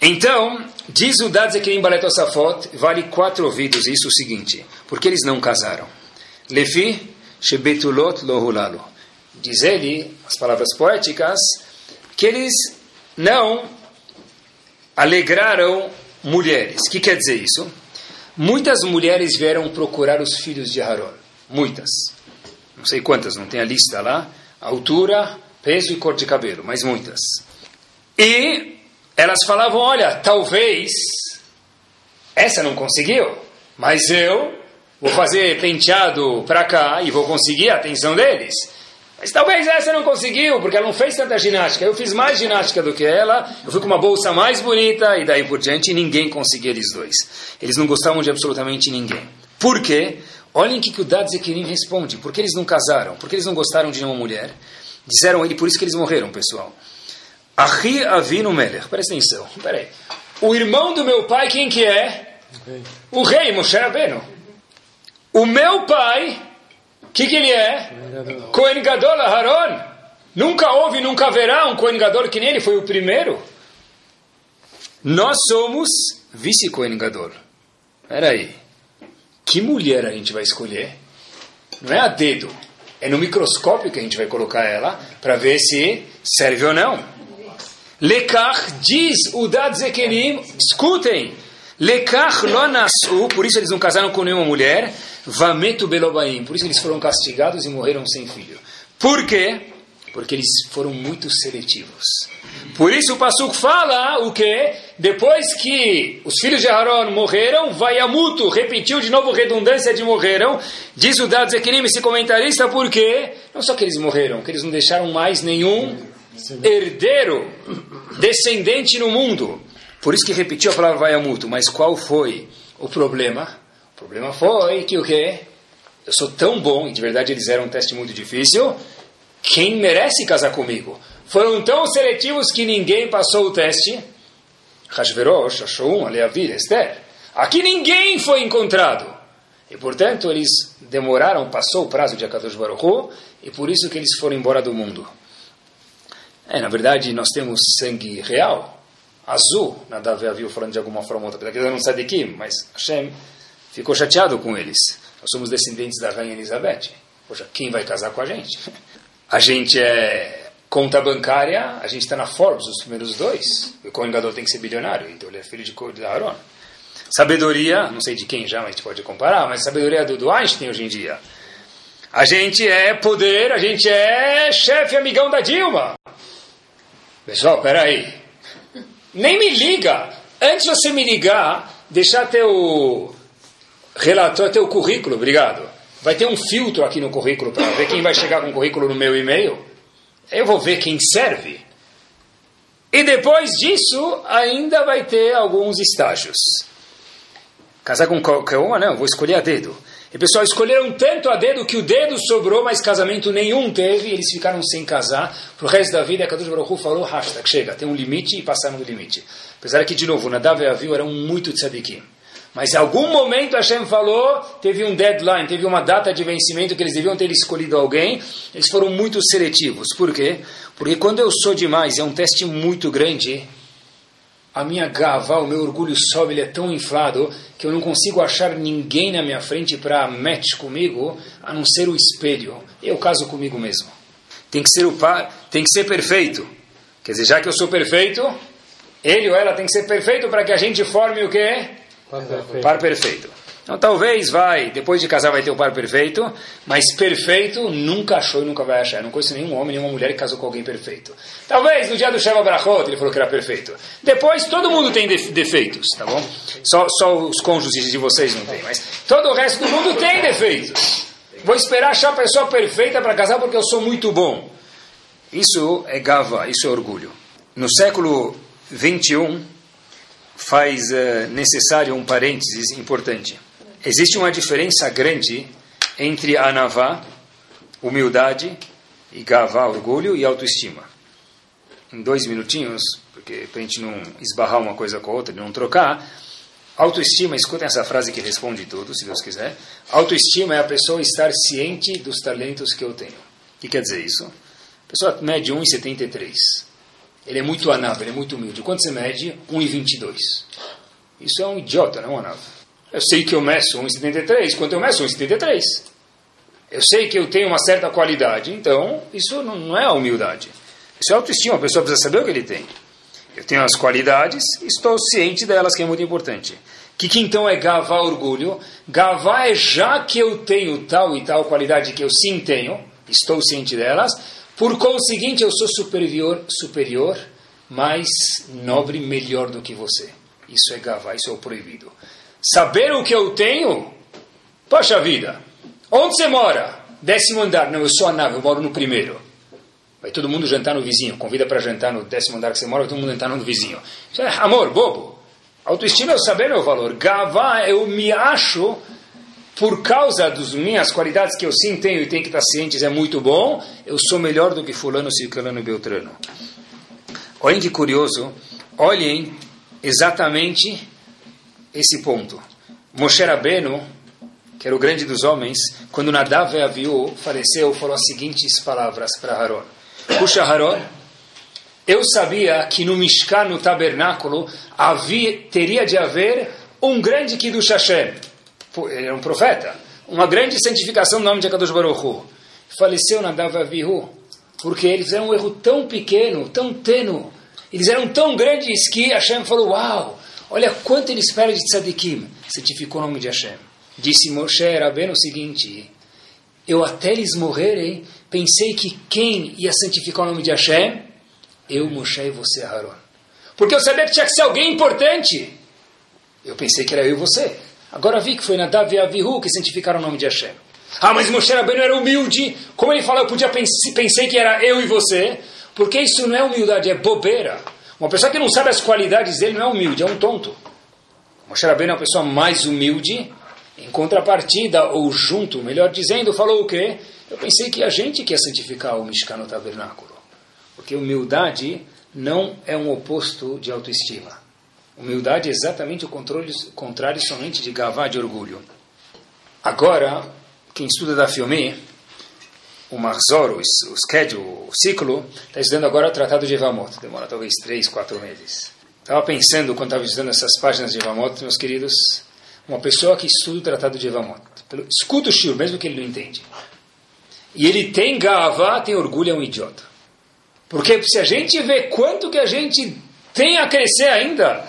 Então, diz o Dad Zekirim Balet Osafot, vale quatro ouvidos, isso é o seguinte, porque eles não casaram. Lefi, Shebetulot Lohulalo. Diz ele, as palavras poéticas, que eles não alegraram mulheres. O que quer dizer isso? Muitas mulheres vieram procurar os filhos de Haron. Muitas. Não sei quantas, não tem a lista lá. Altura, peso e cor de cabelo, mas muitas. E elas falavam: olha, talvez essa não conseguiu, mas eu vou fazer penteado para cá e vou conseguir a atenção deles. Mas talvez essa não conseguiu, porque ela não fez tanta ginástica. Eu fiz mais ginástica do que ela, eu fui com uma bolsa mais bonita e daí por diante ninguém conseguia eles dois. Eles não gostavam de absolutamente ninguém. Por quê? Olhem o que, que o Dad Zequirim responde. Por que eles não casaram? Por que eles não gostaram de nenhuma mulher? Disseram ele, por isso que eles morreram, pessoal. Ahi Avinu Melech. Presta atenção. Peraí. O irmão do meu pai, quem que é? O rei, Moshe Rabbeinu. O meu pai, o que, que ele é? Cohen Gadol Aharon. Nunca houve, nunca haverá um Cohen Gadol que nem ele, foi o primeiro. Nós somos vice-Cohen Gadol. Peraí. Que mulher a gente vai escolher? Não é a dedo. É no microscópio que a gente vai colocar ela para ver se serve ou não. Lekach diz o Dad Zekerim, escutem, Lekach lo por isso eles não casaram com nenhuma mulher, Vametu belobaim, por isso eles foram castigados e morreram sem filho. Por quê? Porque eles foram muito seletivos. Por isso o Pasuk fala o que? Depois que os filhos de Aaron morreram, vai a muto, repetiu de novo redundância de morreram. Diz o Dad Zekirim, esse comentarista, por quê? Não só que eles morreram, que eles não deixaram mais nenhum herdeiro, descendente no mundo. Por isso que repetiu a palavra vai a mútuo. Mas qual foi o problema? O problema foi que o quê? Eu sou tão bom, e de verdade eles eram um teste muito difícil, quem merece casar comigo? Foram tão seletivos que ninguém passou o teste. Hashverosh achou um, Aleavir, Esther. Aqui ninguém foi encontrado. E portanto eles demoraram, passou o prazo de Akadosh Baruch e por isso que eles foram embora do mundo. É, na verdade, nós temos sangue real, azul. Nadav viu falando de alguma forma ou outra. Apesar que não sai daqui, mas Hashem ficou chateado com eles. Nós somos descendentes da rainha Elizabeth. Poxa, quem vai casar com a gente? A gente é conta bancária, a gente está na Forbes, os primeiros dois. O Cohen Gadol tem que ser bilionário, então ele é filho de Aaron. sabedoria, não sei de quem já, mas a gente pode comparar, mas sabedoria do, do Einstein hoje em dia. A gente é poder, a gente é chefe amigão da Dilma. Pessoal, peraí. Nem me liga. Antes de você me ligar, deixar teu relatório, teu currículo, obrigado. Vai ter um filtro aqui no currículo para ver quem vai chegar com o currículo no meu e-mail. Eu vou ver quem serve. E depois disso, ainda vai ter alguns estágios. Casar com qualquer uma, não, vou escolher a dedo. E pessoal, escolheram tanto a dedo que o dedo sobrou, mas casamento nenhum teve, e eles ficaram sem casar. Pro resto da vida, a Kadosh Baruch falou, hashtag, chega, tem um limite e passaram do limite. Apesar que, de novo, Nadav e Aviu eram muito tzadikim. Mas em algum momento Hashem falou, teve um deadline, teve uma data de vencimento que eles deviam ter escolhido alguém. Eles foram muito seletivos. Por quê? Porque quando eu sou demais, é um teste muito grande, a minha gava, o meu orgulho sobe, ele é tão inflado que eu não consigo achar ninguém na minha frente para match comigo, a não ser o espelho. Eu caso comigo mesmo. Tem que ser o par, tem que ser perfeito. Quer dizer, já que eu sou perfeito, ele ou ela tem que ser perfeito para que a gente forme o quê? Par perfeito. Par perfeito. Então talvez vai, depois de casar vai ter o par perfeito, mas perfeito nunca achou e nunca vai achar. Eu não conheço nenhum homem, nenhuma mulher que casou com alguém perfeito. Talvez no dia do Sheva Brachot ele falou que era perfeito. Depois todo mundo tem defeitos, tá bom? Só, só os cônjuges de vocês não tem, mas todo o resto do mundo tem defeitos. Vou esperar achar a pessoa perfeita para casar porque eu sou muito bom. Isso é gava, isso é orgulho. No século 21 faz uh, necessário um parênteses importante existe uma diferença grande entre anavá, humildade, e gavá, orgulho, e autoestima. Em dois minutinhos, porque para a gente não esbarrar uma coisa com a outra não trocar, autoestima, escutem essa frase que responde tudo, se Deus quiser. Autoestima é a pessoa estar ciente dos talentos que eu tenho. O que quer dizer isso? A pessoa mede 1,73. Ele é muito anava, ele é muito humilde. Quanto você mede? 1,22. Isso é um idiota, não é um anava. Eu sei que eu meço 1,73, quanto eu meço 1,73. Eu sei que eu tenho uma certa qualidade, então isso não é humildade. Isso é autoestima, a pessoa precisa saber o que ele tem. Eu tenho as qualidades, estou ciente delas, que é muito importante. O que, que então é gavá orgulho? Gavá é já que eu tenho tal e tal qualidade que eu sim tenho, estou ciente delas, por conseguinte eu sou superior, superior, mais nobre, melhor do que você. Isso é gavá, isso é o proibido. Saber o que eu tenho? Poxa vida, onde você mora? Décimo andar. Não, eu sou a nave, eu moro no primeiro. Vai todo mundo jantar no vizinho. Convida para jantar no décimo andar que você mora, todo mundo jantar no vizinho. É amor, bobo. Autoestima é saber meu valor. Gavá, eu me acho, por causa das minhas qualidades que eu sim tenho e tenho que estar cientes, é muito bom, eu sou melhor do que fulano, ciclano e beltrano. Olhem que curioso. Olhem exatamente esse ponto. Moshe Rabbeinu, que era o grande dos homens, quando Nadav e Aviú faleceu, falou as seguintes palavras para Haron. Puxa, Haron, eu sabia que no Mishkan, no tabernáculo, havia, teria de haver um grande Kiddush Hashem. Ele era um profeta. Uma grande santificação do nome de Akadosh Baruch Hu. Faleceu Nadav Avihu, porque eles fizeram um erro tão pequeno, tão tênue. Eles eram tão grandes que Hashem falou, uau, Olha quanto ele espera de tzadikim. Certificou o nome de Hashem. Disse Moshe Rabbeinu o seguinte, eu até eles morrerem, pensei que quem ia santificar o nome de Hashem? Eu, Moshe e você, Aaron. Porque eu sabia que tinha que ser alguém importante. Eu pensei que era eu e você. Agora vi que foi Nadav e Avihu que santificaram o nome de Hashem. Ah, mas Moshe Rabbeinu era humilde. Como ele fala, eu podia pensei, pensei que era eu e você. Porque isso não é humildade, é bobeira. Uma pessoa que não sabe as qualidades dele não é humilde, é um tonto. Moshe Rabbeinu é uma pessoa mais humilde, em contrapartida, ou junto, melhor dizendo, falou o quê? Eu pensei que a gente quer santificar o Mishkan no tabernáculo. Porque humildade não é um oposto de autoestima. Humildade é exatamente o contrário somente de gavá, de orgulho. Agora, quem estuda da Fiume, o Marzor, o, schedule, o ciclo, está estudando agora o Tratado de Evamot. Demora talvez três, quatro meses. Estava pensando, quando estava estudando essas páginas de Evamot, meus queridos, uma pessoa que estuda o Tratado de Evamot, escuta o Shur, mesmo que ele não entende. E ele tem gava, tem orgulho, é um idiota. Porque se a gente vê quanto que a gente tem a crescer ainda,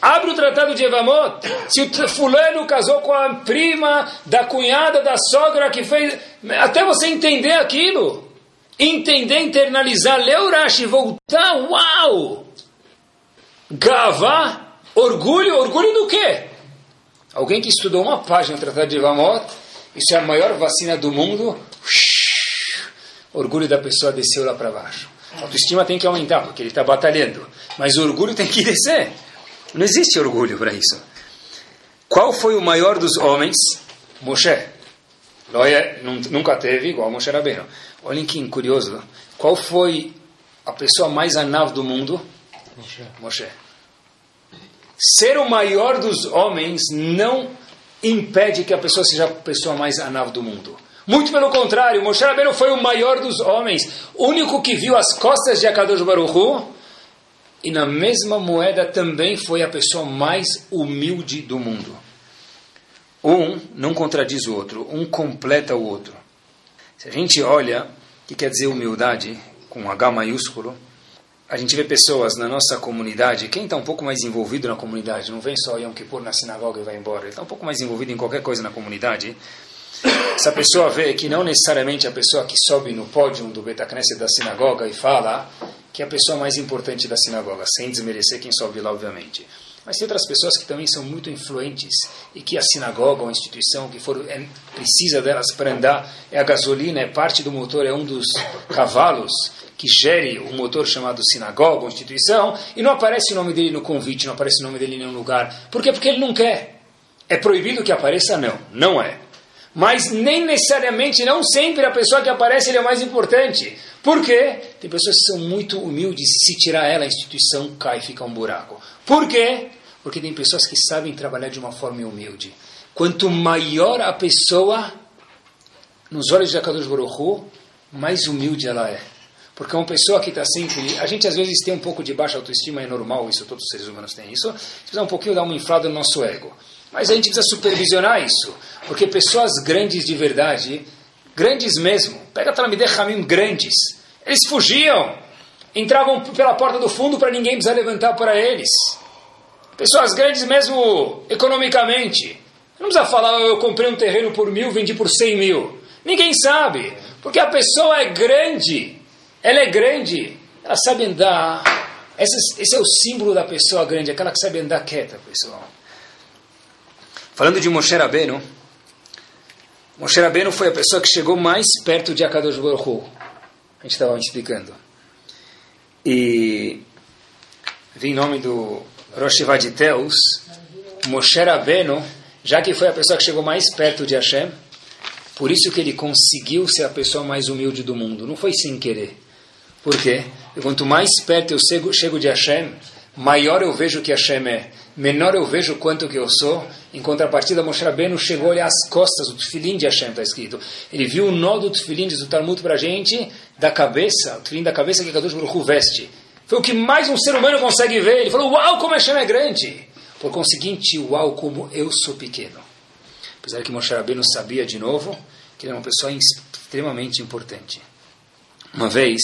Abre o tratado de Evamot. Se o fulano casou com a prima da cunhada da sogra que fez. Até você entender aquilo. Entender, internalizar, ler Rashi, voltar. Uau! Gava, orgulho, orgulho do quê? Alguém que estudou uma página do Tratado de Evamot, isso é a maior vacina do mundo. Orgulho da pessoa desceu lá para baixo. A autoestima tem que aumentar, porque ele está batalhando. Mas o orgulho tem que descer. Não existe orgulho para isso. Qual foi o maior dos homens? Moshe. Loia nunca teve igual Moshe Rabbeinu. Olhem que curioso. Qual foi a pessoa mais anav do mundo? Moshe. Moshe. Ser o maior dos homens não impede que a pessoa seja a pessoa mais anav do mundo. Muito pelo contrário, Moshe Rabbeinu foi o maior dos homens, único que viu as costas de Akadosh Baruch e na mesma moeda também foi a pessoa mais humilde do mundo. Um não contradiz o outro, um completa o outro. Se a gente olha o que quer dizer humildade, com H maiúsculo, a gente vê pessoas na nossa comunidade, quem está um pouco mais envolvido na comunidade, não vem só Yom Kippur na sinagoga e vai embora, ele está um pouco mais envolvido em qualquer coisa na comunidade, essa pessoa vê que não necessariamente a pessoa que sobe no pódio do Betacneset da sinagoga e fala que é a pessoa mais importante da sinagoga, sem desmerecer quem sobe lá, obviamente. Mas tem outras pessoas que também são muito influentes e que a sinagoga, ou a instituição que for, é, precisa delas para andar, é a gasolina, é parte do motor, é um dos cavalos que gere o motor chamado sinagoga, ou instituição, e não aparece o nome dele no convite, não aparece o nome dele em nenhum lugar. Por quê? Porque ele não quer. É proibido que apareça? Não, não é. Mas nem necessariamente, não sempre a pessoa que aparece ele é mais importante. Por quê? Tem pessoas que são muito humildes, se tirar ela, a instituição cai e fica um buraco. Por quê? Porque tem pessoas que sabem trabalhar de uma forma humilde. Quanto maior a pessoa, nos olhos de Akadosh Baruch mais humilde ela é. Porque uma pessoa que está sempre. A gente às vezes tem um pouco de baixa autoestima, é normal isso, todos os seres humanos têm isso. Precisa um pouquinho dar uma inflada no nosso ego. Mas a gente precisa supervisionar isso. Porque pessoas grandes de verdade, grandes mesmo, pega Talamideh Hamim grandes, eles fugiam, entravam pela porta do fundo para ninguém precisar levantar para eles. Pessoas grandes mesmo economicamente. Não precisa falar, eu comprei um terreno por mil, vendi por cem mil. Ninguém sabe, porque a pessoa é grande, ela é grande, ela sabe andar. Esse, esse é o símbolo da pessoa grande, aquela que sabe andar quieta, pessoal. Falando de Moshe Rabbeinu, Moshe Rabbeinu foi a pessoa que chegou mais perto de Akadosh Baruch Hu. A gente estava explicando. E vi em nome do Rosh Vaditeus, Moshe Rabbeinu, já que foi a pessoa que chegou mais perto de Hashem, por isso que ele conseguiu ser a pessoa mais humilde do mundo. Não foi sem querer. Por quê? Quanto mais perto eu chego de Hashem, maior eu vejo que Hashem é, menor eu vejo quanto que eu sou. Em contrapartida, Moshe Rabbeinu chegou ali às costas, o tefilim de Hashem está escrito. Ele viu o nó do tefilim, diz o Talmud para a gente, da cabeça, o tefilim da cabeça que Kadosh Baruch veste. Foi o que mais um ser humano consegue ver. Ele falou, uau, como Hashem é grande. Por conseguinte, uau, como eu sou pequeno. Apesar que Moshe Rabbeinu sabia de novo que ele é uma pessoa extremamente importante. Uma vez,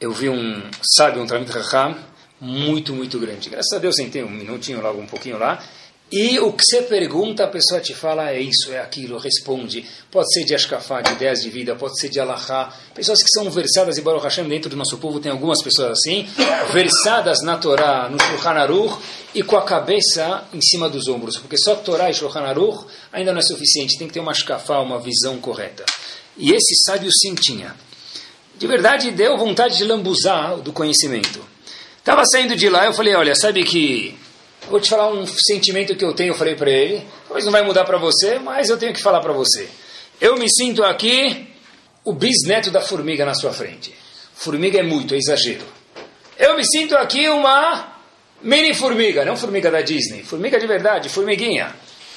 eu vi um sábio, um Talmud Raham, muito, muito grande. Graças a Deus, sentei um minutinho, logo um pouquinho lá, e o que você pergunta, a pessoa te fala, é isso, é aquilo, responde. Pode ser de Ashkafá, de ideias de vida, pode ser de Allahá. Pessoas que são versadas, e Baruch Hashem, dentro do nosso povo tem algumas pessoas assim, versadas na Torá, no Shulchan Aruch, e com a cabeça em cima dos ombros. Porque só Torá e Shulchan Aruch ainda não é suficiente, tem que ter uma Ashkafá, uma visão correta. E esse sábio sim tinha. De verdade, deu vontade de lambuzar do conhecimento. Estava saindo de lá, eu falei, olha, sabe que Vou te falar um sentimento que eu tenho, eu falei para ele. Talvez não vai mudar para você, mas eu tenho que falar para você. Eu me sinto aqui o bisneto da formiga na sua frente. Formiga é muito, é exagero. Eu me sinto aqui uma mini formiga, não formiga da Disney, formiga de verdade, formiguinha.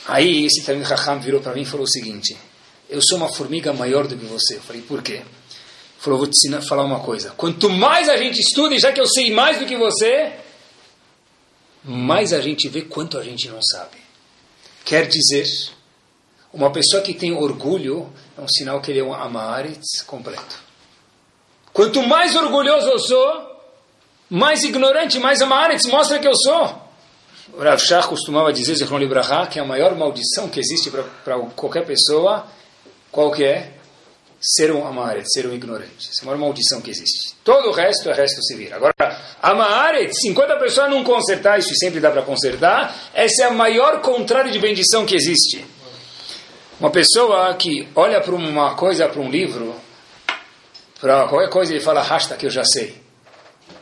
Aí esse Talmud Raham virou para mim e falou o seguinte: Eu sou uma formiga maior do que você. Eu falei, por quê? Falou, vou te ensinar, falar uma coisa. Quanto mais a gente estuda, e já que eu sei mais do que você, mais a gente vê quanto a gente não sabe. Quer dizer, uma pessoa que tem orgulho é um sinal que ele é um amaretz completo. Quanto mais orgulhoso eu sou, mais ignorante, mais amaretz mostra que eu sou. O Rav Shach costumava dizer, que a maior maldição que existe para qualquer pessoa, qual que é? Ser um amaret, ser um ignorante. Essa é a maior maldição que existe. Todo o resto é resto civil. Agora, amaret, a pessoa não consertar isso, sempre dá para consertar, essa é a maior contrário de bendição que existe. Uma pessoa que olha para uma coisa, para um livro, para qualquer coisa, ele fala, rasta que eu já sei.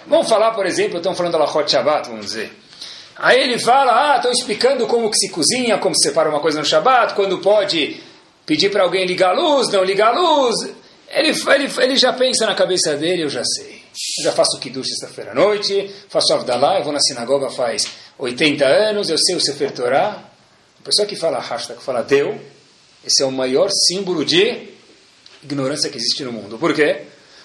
Vamos falar, por exemplo, estão falando da Lachot Shabbat, vamos dizer. Aí ele fala, ah, estão explicando como que se cozinha, como se separa uma coisa no Shabbat, quando pode pedir para alguém ligar a luz, não ligar a luz. Ele, ele, ele já pensa na cabeça dele, eu já sei. Eu já faço Kiddush sexta-feira à noite, faço Avdalá, eu vou na sinagoga faz 80 anos, eu sei o Sefer Torah. A pessoa que fala hashtag, fala deu, esse é o maior símbolo de ignorância que existe no mundo. Por quê?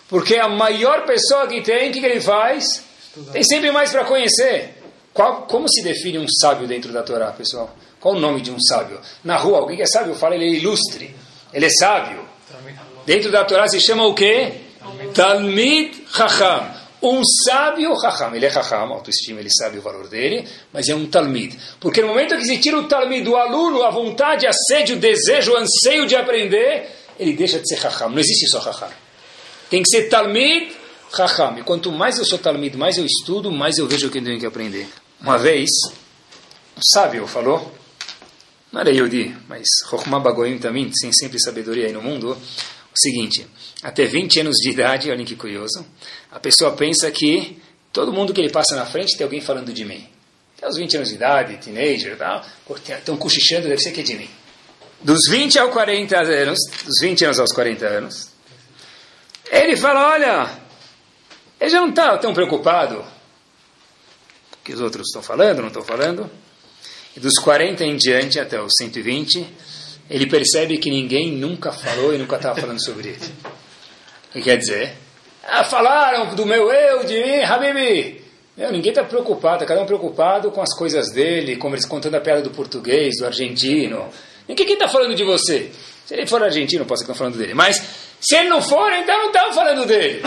Porque a maior pessoa que tem, o que, que ele faz? Estudar. Tem sempre mais para conhecer. Qual, como se define um sábio dentro da Torá, pessoal? Qual o nome de um sábio? Na rua, alguém que é sábio fala, ele é ilustre, ele é sábio. Dentro da Torá se chama o quê? Talmid Chacham. Um sábio Chacham. Ele é Chacham, autoestima, ele sabe o valor dele, mas é um Talmid. Porque no momento que se tira o Talmid do aluno, a vontade, a sede, o desejo, o anseio de aprender, ele deixa de ser Chacham. Não existe só Chacham. Tem que ser Talmid Chacham. E quanto mais eu sou Talmid, mais eu estudo, mais eu vejo o que eu tenho que aprender. Uma vez, um sábio falou, não era Yodi, mas Chokhmah Bagoim também, tem sempre sabedoria aí no mundo, o seguinte, até 20 anos de idade, olhem que curioso, a pessoa pensa que todo mundo que ele passa na frente tem alguém falando de mim. Até os 20 anos de idade, teenager e tal, estão cochichando, deve ser que é de mim. Dos 20 aos 40 anos, dos 20 anos aos 40 anos, ele fala, olha, ele já não está tão preocupado que os outros estão falando, não estão falando. Dos 40 em diante até os 120, ele percebe que ninguém nunca falou e nunca estava falando sobre ele. O que quer dizer? Ah, falaram do meu eu, de mim, Habibi. Meu, ninguém está preocupado, cada um preocupado com as coisas dele, como eles contando a piada do português, do argentino. Ninguém está falando de você. Se ele for argentino, posso estar falando dele. Mas se ele não for, então não estava falando dele.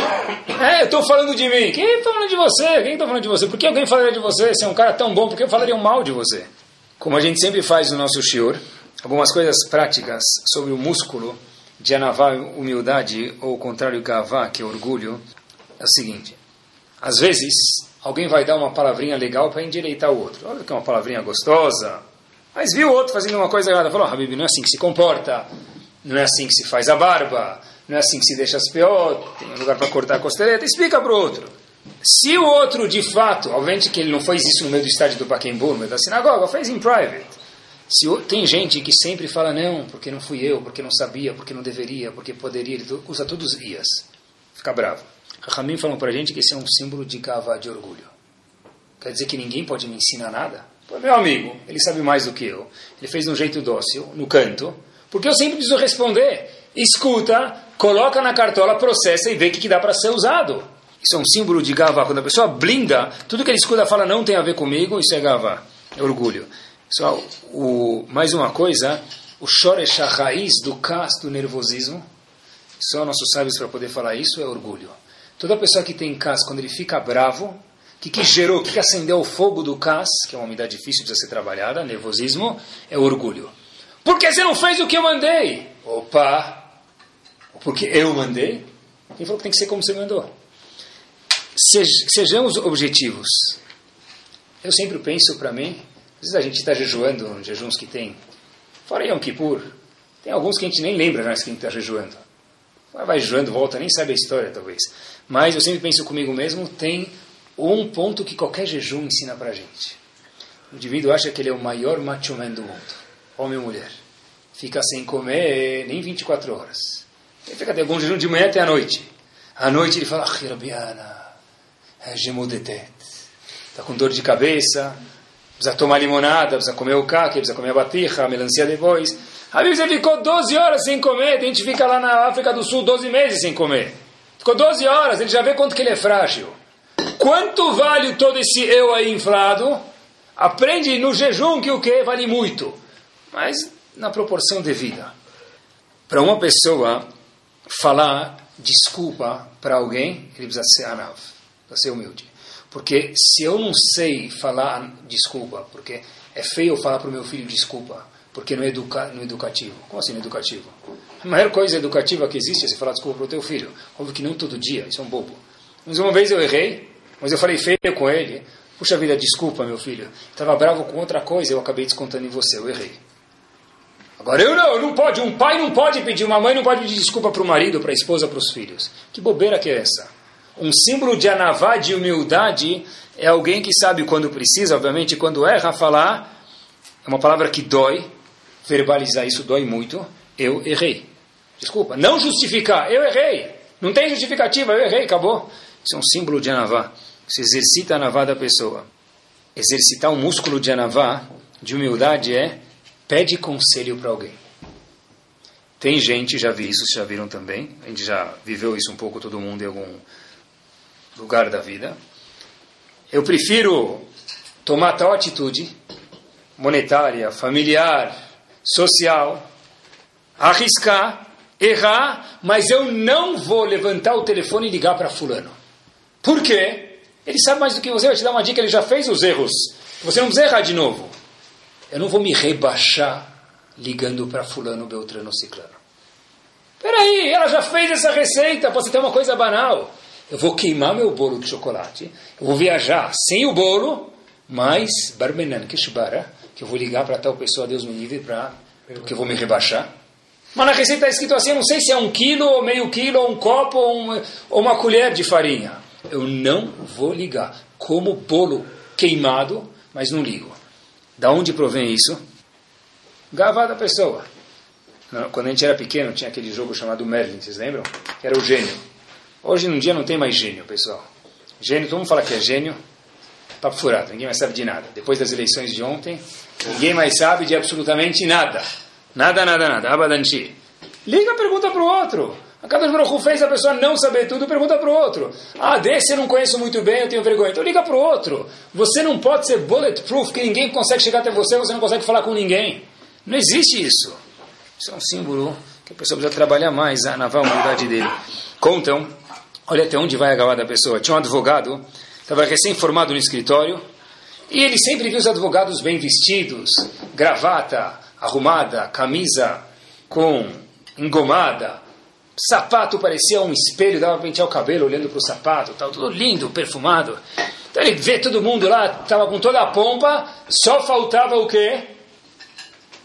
É, eu estou falando de mim. Quem está falando de você? Quem está falando de você? Por que alguém falaria de você? Se é um cara tão bom, por que falariam mal de você? Como a gente sempre faz no nosso shiur, algumas coisas práticas sobre o músculo de anavá, humildade, ou o contrário, gavá, que é orgulho, é o seguinte. Às vezes, alguém vai dar uma palavrinha legal para endireitar o outro. Olha que é uma palavrinha gostosa. Mas viu o outro fazendo uma coisa errada. Falou, oh, Habib, não é assim que se comporta. Não é assim que se faz a barba. Não é assim que se deixa as peotas. Tem um lugar para cortar a costeleta. Explica para o outro. Se o outro, de fato, obviamente que ele não fez isso no meio do estádio do Pacaembu, no meio da sinagoga, fez em private. Se, tem gente que sempre fala, não, porque não fui eu, porque não sabia, porque não deveria, porque poderia, ele usa todos os dias. Fica bravo. Rahamim falou para gente que esse é um símbolo de cava, de orgulho. Quer dizer que ninguém pode me ensinar nada? Pô, meu amigo, ele sabe mais do que eu. Ele fez de um jeito dócil, no canto, porque eu sempre preciso responder. Escuta, coloca na cartola, processa e vê o que, que dá para ser usado. Isso é um símbolo de gavá. Quando a pessoa blinda, tudo que ele escuta fala não tem a ver comigo, isso é gavá, é orgulho. Pessoal, o, mais uma coisa, o shoresh, a raiz do cas, do nervosismo, só nossos sábios para poder falar isso, é orgulho. Toda pessoa que tem cas, quando ele fica bravo, o que, que gerou, o que, que acendeu o fogo do cas, que é uma umidade difícil de ser trabalhada, nervosismo, é orgulho. Por que você não fez o que eu mandei? Opa! Porque eu mandei? Quem falou que tem que ser como você mandou? Sejamos objetivos. Eu sempre penso para mim, às vezes a gente está jejuando, jejuns que tem, fora Yom Kippur, tem alguns que a gente nem lembra mais quem está jejuando. Vai jejuando, volta, nem sabe a história talvez. Mas eu sempre penso comigo mesmo, tem um ponto que qualquer jejum ensina para a gente. O indivíduo acha que ele é o maior macho man do mundo, homem ou mulher. Fica sem comer nem 24 horas. Ele fica de algum jejum de manhã até a noite. À noite ele fala, ah, Rabiana, gemudetet. Está com dor de cabeça, precisa tomar limonada, precisa comer o caque, precisa comer a batija, a melancia depois. Habib, você ficou 12 horas sem comer, a gente fica lá na África do Sul 12 meses sem comer. Ficou 12 horas, ele já vê quanto que ele é frágil. Quanto vale todo esse eu aí inflado? Aprende no jejum que o que vale muito, mas na proporção devida. Para uma pessoa falar desculpa para alguém, ele precisa ser anav, precisa ser humilde. Porque se eu não sei falar desculpa, porque é feio falar para o meu filho desculpa, porque não é, educa, não é educativo. Como assim não é educativo? A maior coisa educativa que existe é você falar desculpa para o teu filho. Óbvio que não todo dia, isso é um bobo. Mas uma vez eu errei, mas eu falei feio com ele. Puxa vida, desculpa, meu filho. Estava bravo com outra coisa, eu acabei descontando em você, eu errei. Agora eu não, não pode, um pai não pode pedir, uma mãe não pode pedir desculpa para o marido, para a esposa, para os filhos. Que bobeira que é essa? Um símbolo de anavá, de humildade, é alguém que sabe quando precisa, obviamente, quando erra, falar. É uma palavra que dói, verbalizar isso dói muito. Eu errei. Desculpa, não justificar, eu errei. Não tem justificativa, eu errei, acabou. Isso é um símbolo de anavá. Se exercita a anavá da pessoa. Exercitar o músculo de anavá, de humildade, é pede conselho para alguém. Tem gente, já vi isso, já viram também, a gente já viveu isso um pouco, todo mundo em algum lugar da vida. Eu prefiro tomar tal atitude monetária, familiar, social, arriscar, errar, mas eu não vou levantar o telefone e ligar para fulano. Por quê? Ele sabe mais do que você, vai te dar uma dica, ele já fez os erros. Você não precisa errar de novo. Eu não vou me rebaixar ligando para fulano, beltrano, ciclano. Peraí, ela já fez essa receita, pode ter uma coisa banal. Eu vou queimar meu bolo de chocolate, eu vou viajar sem o bolo, mas barbenan kishbara, que eu vou ligar para tal pessoa, Deus me livre, para porque eu vou me rebaixar. Mas na receita está escrito assim, eu não sei se é um quilo, ou meio quilo, ou um copo, ou, um, ou uma colher de farinha. Eu não vou ligar. Como bolo queimado, mas não ligo. Da onde provém isso? Gavá da pessoa. Quando a gente era pequeno, tinha aquele jogo chamado Merlin, vocês lembram? Que era o gênio. Hoje em dia não tem mais gênio, pessoal. Gênio, todo mundo fala que é gênio. Papo furado, ninguém mais sabe de nada. Depois das eleições de ontem, ninguém mais sabe de absolutamente nada. Nada, nada, nada. Abadanchi. Liga, pergunta para o outro. A cada Baruch fez a pessoa não saber tudo, pergunta para o outro. Ah, desse eu não conheço muito bem, eu tenho vergonha. Então liga para o outro. Você não pode ser bulletproof, que ninguém consegue chegar até você, você não consegue falar com ninguém. Não existe isso. Isso é um símbolo que a pessoa precisa trabalhar mais na humildade dele. Contam, olha até onde vai a gavada da pessoa. Tinha um advogado, estava recém-formado no escritório, e ele sempre viu os advogados bem vestidos, gravata arrumada, camisa com engomada, sapato parecia um espelho, dava para pentear o cabelo olhando para o sapato, tal, tudo lindo, perfumado. Então ele vê todo mundo lá, estava com toda a pompa, só faltava o quê?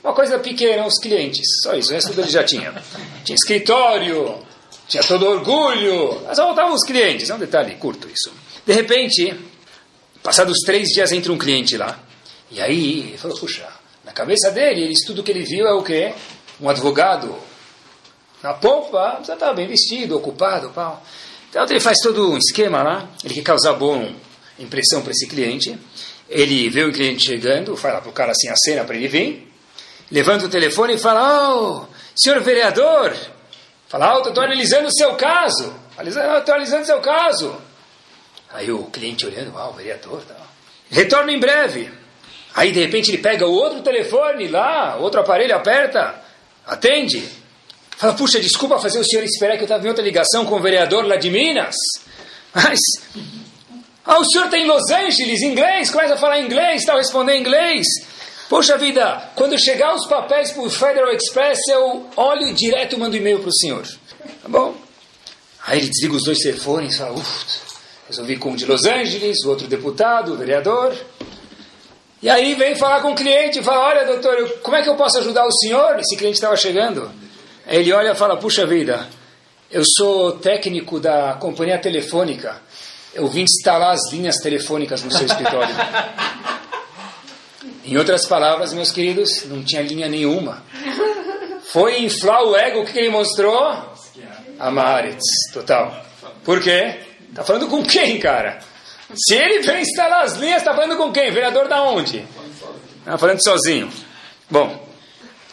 Uma coisa pequena, os clientes, só isso, o resto ele já tinha. Tinha escritório, tinha todo orgulho, só faltavam os clientes, é um detalhe curto isso. De repente, passados três dias entra um cliente lá, e aí ele falou, puxa, na cabeça dele, ele, tudo que ele viu é o quê? Um advogado na pompa, precisa estar bem vestido, ocupado, pau. Então ele faz todo um esquema lá, ele quer causar boa impressão para esse cliente. Ele vê o cliente chegando, fala para o cara assim a cena para ele vir, levanta o telefone e fala: Oh, senhor vereador, fala, oh, estou analisando o seu caso, estou analisando o seu caso. Aí o cliente olhando, ah, o vereador, tá. retorna em breve. Aí de repente ele pega o outro telefone lá, outro aparelho, aperta, atende. Fala, puxa, desculpa fazer o senhor esperar que eu estava em outra ligação com o vereador lá de Minas. Mas. Ah, o senhor está em Los Angeles, inglês, começa a falar inglês, está respondendo em inglês. Poxa vida, quando chegar os papéis para o Federal Express, eu olho direto e mando e-mail para o senhor. Tá bom? Aí ele desliga os dois telefones e fala, uff, resolvi com um de Los Angeles, o outro deputado, o vereador. E aí vem falar com o cliente e fala, olha doutor, como é que eu posso ajudar o senhor? Esse cliente estava chegando. Ele olha e fala: Puxa vida, eu sou técnico da companhia telefônica. Eu vim instalar as linhas telefônicas no seu escritório. em outras palavras, meus queridos, não tinha linha nenhuma. Foi inflar o ego, que ele mostrou? Amaretz, total. Por quê? Está falando com quem, cara? Se ele vem instalar as linhas, está falando com quem? Vereador da onde? Está falando sozinho. Bom,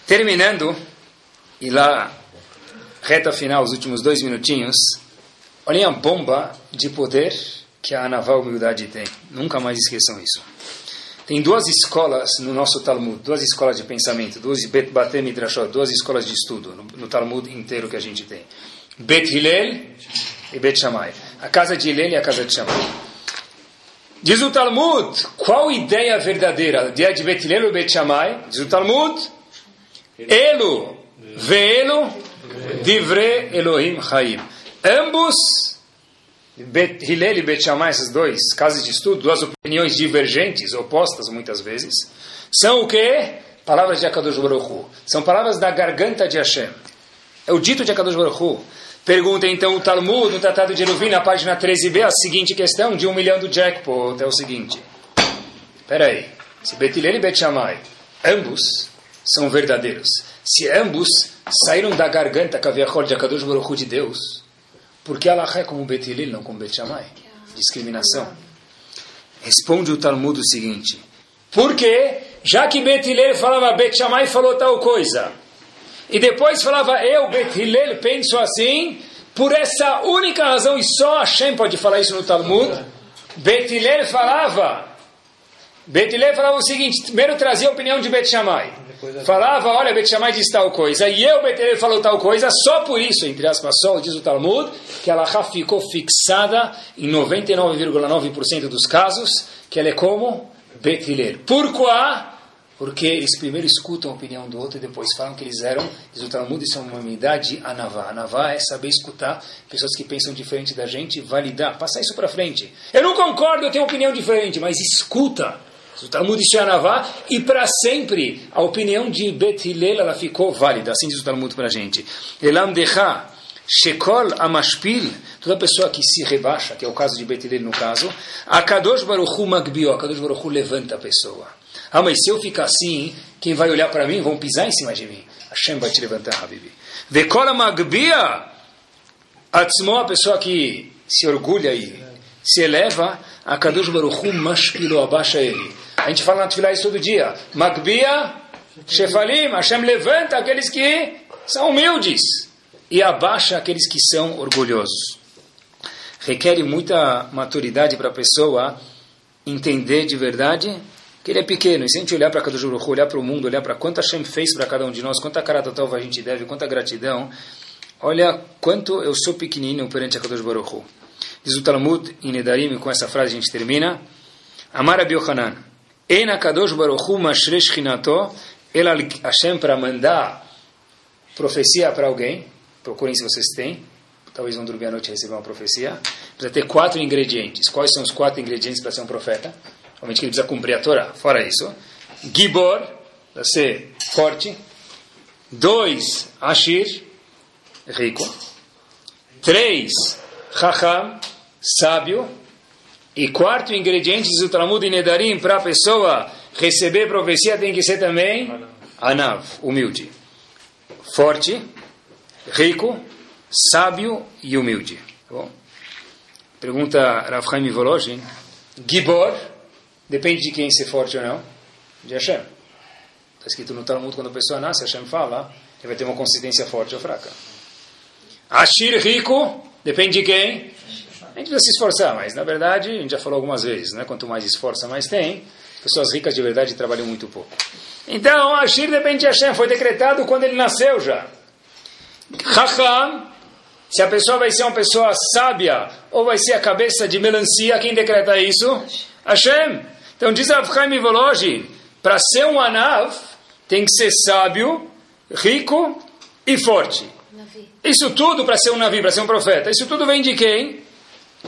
terminando. E lá, reta final, os últimos dois minutinhos, olhem a bomba de poder que a Anaval Humildade tem. Nunca mais esqueçam isso. Tem duas escolas no nosso Talmud, duas escolas de pensamento, duas Bet Batem duas escolas de estudo no, no, Talmud inteiro que a gente tem. Bet Hillel e Bet Shammai. A casa de Hillel e a casa de Shammai. Diz o Talmud, qual ideia verdadeira? Dia de Betilelo e Bet Shammai. Diz o Talmud, Elo, Veelo, Divre Elohim Chaim. Ambos, Bet, Hillel e Bet Shammai, esses dois casos de estudo, duas opiniões divergentes, opostas muitas vezes, são o que? Palavras de Akadosh Baruch Hu. São palavras da garganta de Hashem. É o dito de Akadosh Baruch Hu. Pergunta então o Talmud, no Tratado de Eruvin, na página 13b, a seguinte questão de um milhão do jackpot. É o seguinte. Espera aí. Se Betilel e Bet Shammai, ambos são verdadeiros. Se ambos saíram da garganta Kaviachol de Akadosh Baruch Hu de Deus, por que Allah é como Betilel, não como Bet Shammai? Discriminação. Responde o Talmud o seguinte. Porque, já que Betilel falava Bet Shammai falou tal coisa, e depois falava, eu, Bet Hillel, penso assim, por essa única razão, e só Hashem pode falar isso no Talmud, Bet Hillel falava, Bet Hillel falava o seguinte, primeiro trazia a opinião de Bet Shammai. Falava, olha, Bet Shammai diz tal coisa, e eu, Bet Hillel, falou tal coisa, só por isso, entre aspas, só, diz o Talmud, que ela ficou fixada em 99,9% dos casos, que ela é como Bet Hillel. Por quê? Porque eles primeiro escutam a opinião do outro e depois falam que eles eram, diz o Talmud, isso é uma unidade anavá. Anavá é saber escutar pessoas que pensam diferente da gente, validar, passar isso para frente. Eu não concordo, eu tenho opinião diferente, mas escuta. O Talmud, isso anavá, e para sempre a opinião de Bet Hillel, ela ficou válida. Assim diz o Talmud para a gente. Elam decha, Shekol amashpil, toda pessoa que se rebaixa, que é o caso de Bet Hillel no caso, Akadosh Baruch Hu magbio, Akadosh Baruch Hu levanta a pessoa. Ah, mas se eu ficar assim, quem vai olhar para mim vão pisar em cima de mim. Hashem vai te levantar, Habibi. Vekola magbia, atzmo, a pessoa que se orgulha e se eleva, a Kadosh Baruch Hu mashpilo, abaixa ele. A gente fala na Tfilah isso todo dia. Magbia, Shefalim, Hashem levanta aqueles que são humildes e abaixa aqueles que são orgulhosos. Requer muita maturidade para a pessoa entender de verdade que ele é pequeno. E se a gente olhar para cada Baruch olhar para o mundo, olhar para quanta Hashem fez para cada um de nós, quanta Karatatov a gente deve, quanta gratidão, olha quanto eu sou pequenino perante a Kadosh Baruch Diz o Talmud em Nedarim, com essa frase a gente termina, Amar Abi En Kadosh Baruch Hu Mashresh Chinato, ele Hashem para mandar profecia para alguém, procurem se vocês têm, talvez vão dormir à noite receber uma profecia, precisa ter quatro ingredientes. Quais são os quatro ingredientes para ser um profeta? Obviamente que ele precisa cumprir a Torá. Fora isso, Gibor, para ser forte. Dois, Ashir, rico. Três, Chacham, sábio. E quarto ingrediente do Talmud e Nedarim para a pessoa receber profecia tem que ser também Anav, humilde. Forte, rico, sábio e humilde. Tá bom? Pergunta Rav Chaim Volozhin. Gibor, Depende de quem ser forte ou não. De Hashem. Está escrito no Talmud, quando a pessoa nasce, Hashem fala, ele vai ter uma consistência forte ou fraca. Ashir rico, depende de quem. A gente precisa se esforçar, mas na verdade, a gente já falou algumas vezes, né? quanto mais esforça, mais tem. Pessoas ricas de verdade trabalham muito pouco. Então, Ashir depende de Hashem, foi decretado quando ele nasceu já. Chacham, se a pessoa vai ser uma pessoa sábia ou vai ser a cabeça de melancia, quem decreta isso? Hashem. Então diz Rav Chaim Volozhin, para ser um Anav, tem que ser sábio, rico e forte. Isso tudo para ser um Navi, para ser um profeta. Isso tudo vem de quem?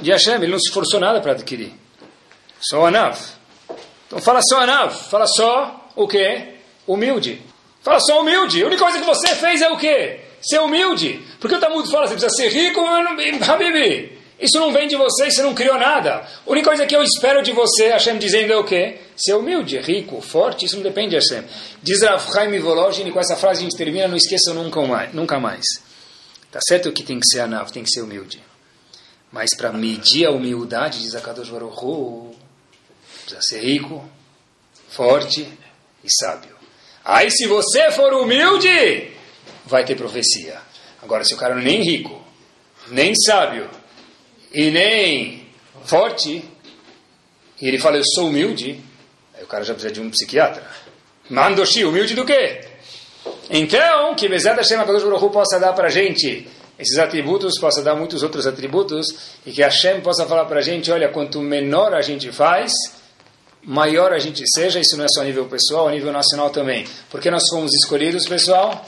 De Hashem. Ele não se esforçou nada para adquirir. Só Anav. Então fala só Anav. Fala só o quê? Humilde. Fala só humilde. A única coisa que você fez é o quê? Ser humilde. Porque o Talmud fala, você precisa ser rico, Habibi. Isso não vem de você, você não criou nada. A única coisa que eu espero de você, Hashem dizendo é o quê? Ser humilde, rico, forte, isso não depende de Hashem. Diz Rav Chaim Volozhin, com essa frase a gente termina, não esqueça nunca mais. Nunca mais. Tá certo que tem que ser anav, tem que ser humilde. Mas para medir a humildade, diz a Kadosh Baruch precisa ser rico, forte e sábio. Aí se você for humilde, vai ter profecia. Agora, se o cara nem rico, nem sábio, e nem forte, e ele fala, eu sou humilde, aí o cara já precisa de um psiquiatra. Mandoshi, humilde do quê? Então, que Bezat Hashem HaKadosh Baruch possa dar para a gente esses atributos possa dar muitos outros atributos e que Hashem possa falar para a gente, olha, quanto menor a gente faz, maior a gente seja, isso não é só a nível pessoal, a nível nacional também. Porque nós fomos escolhidos, pessoal,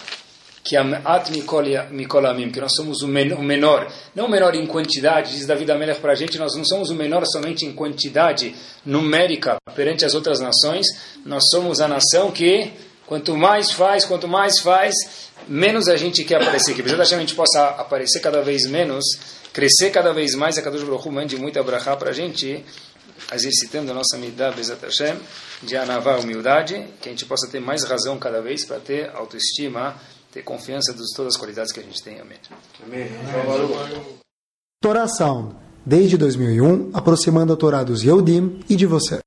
que at mikolamim, que nós somos o menor, não o menor em quantidade, diz David Amelech para a gente, nós não somos o menor somente em quantidade numérica perante as outras nações, nós somos a nação que quanto mais faz, quanto mais faz, menos a gente quer aparecer. Que precisa a gente possa aparecer cada vez menos, crescer cada vez mais. A Kadosh Baruch Hu mande muita brachá para a gente, exercitando a nossa midah Bezat Hashem, de anavá, humildade, que a gente possa ter mais razão cada vez para ter autoestima, ter confiança de todas as qualidades que a gente tem. Amém. Amém. Torá Sound, desde 2001, aproximando a Torá dos Yehudim e de você.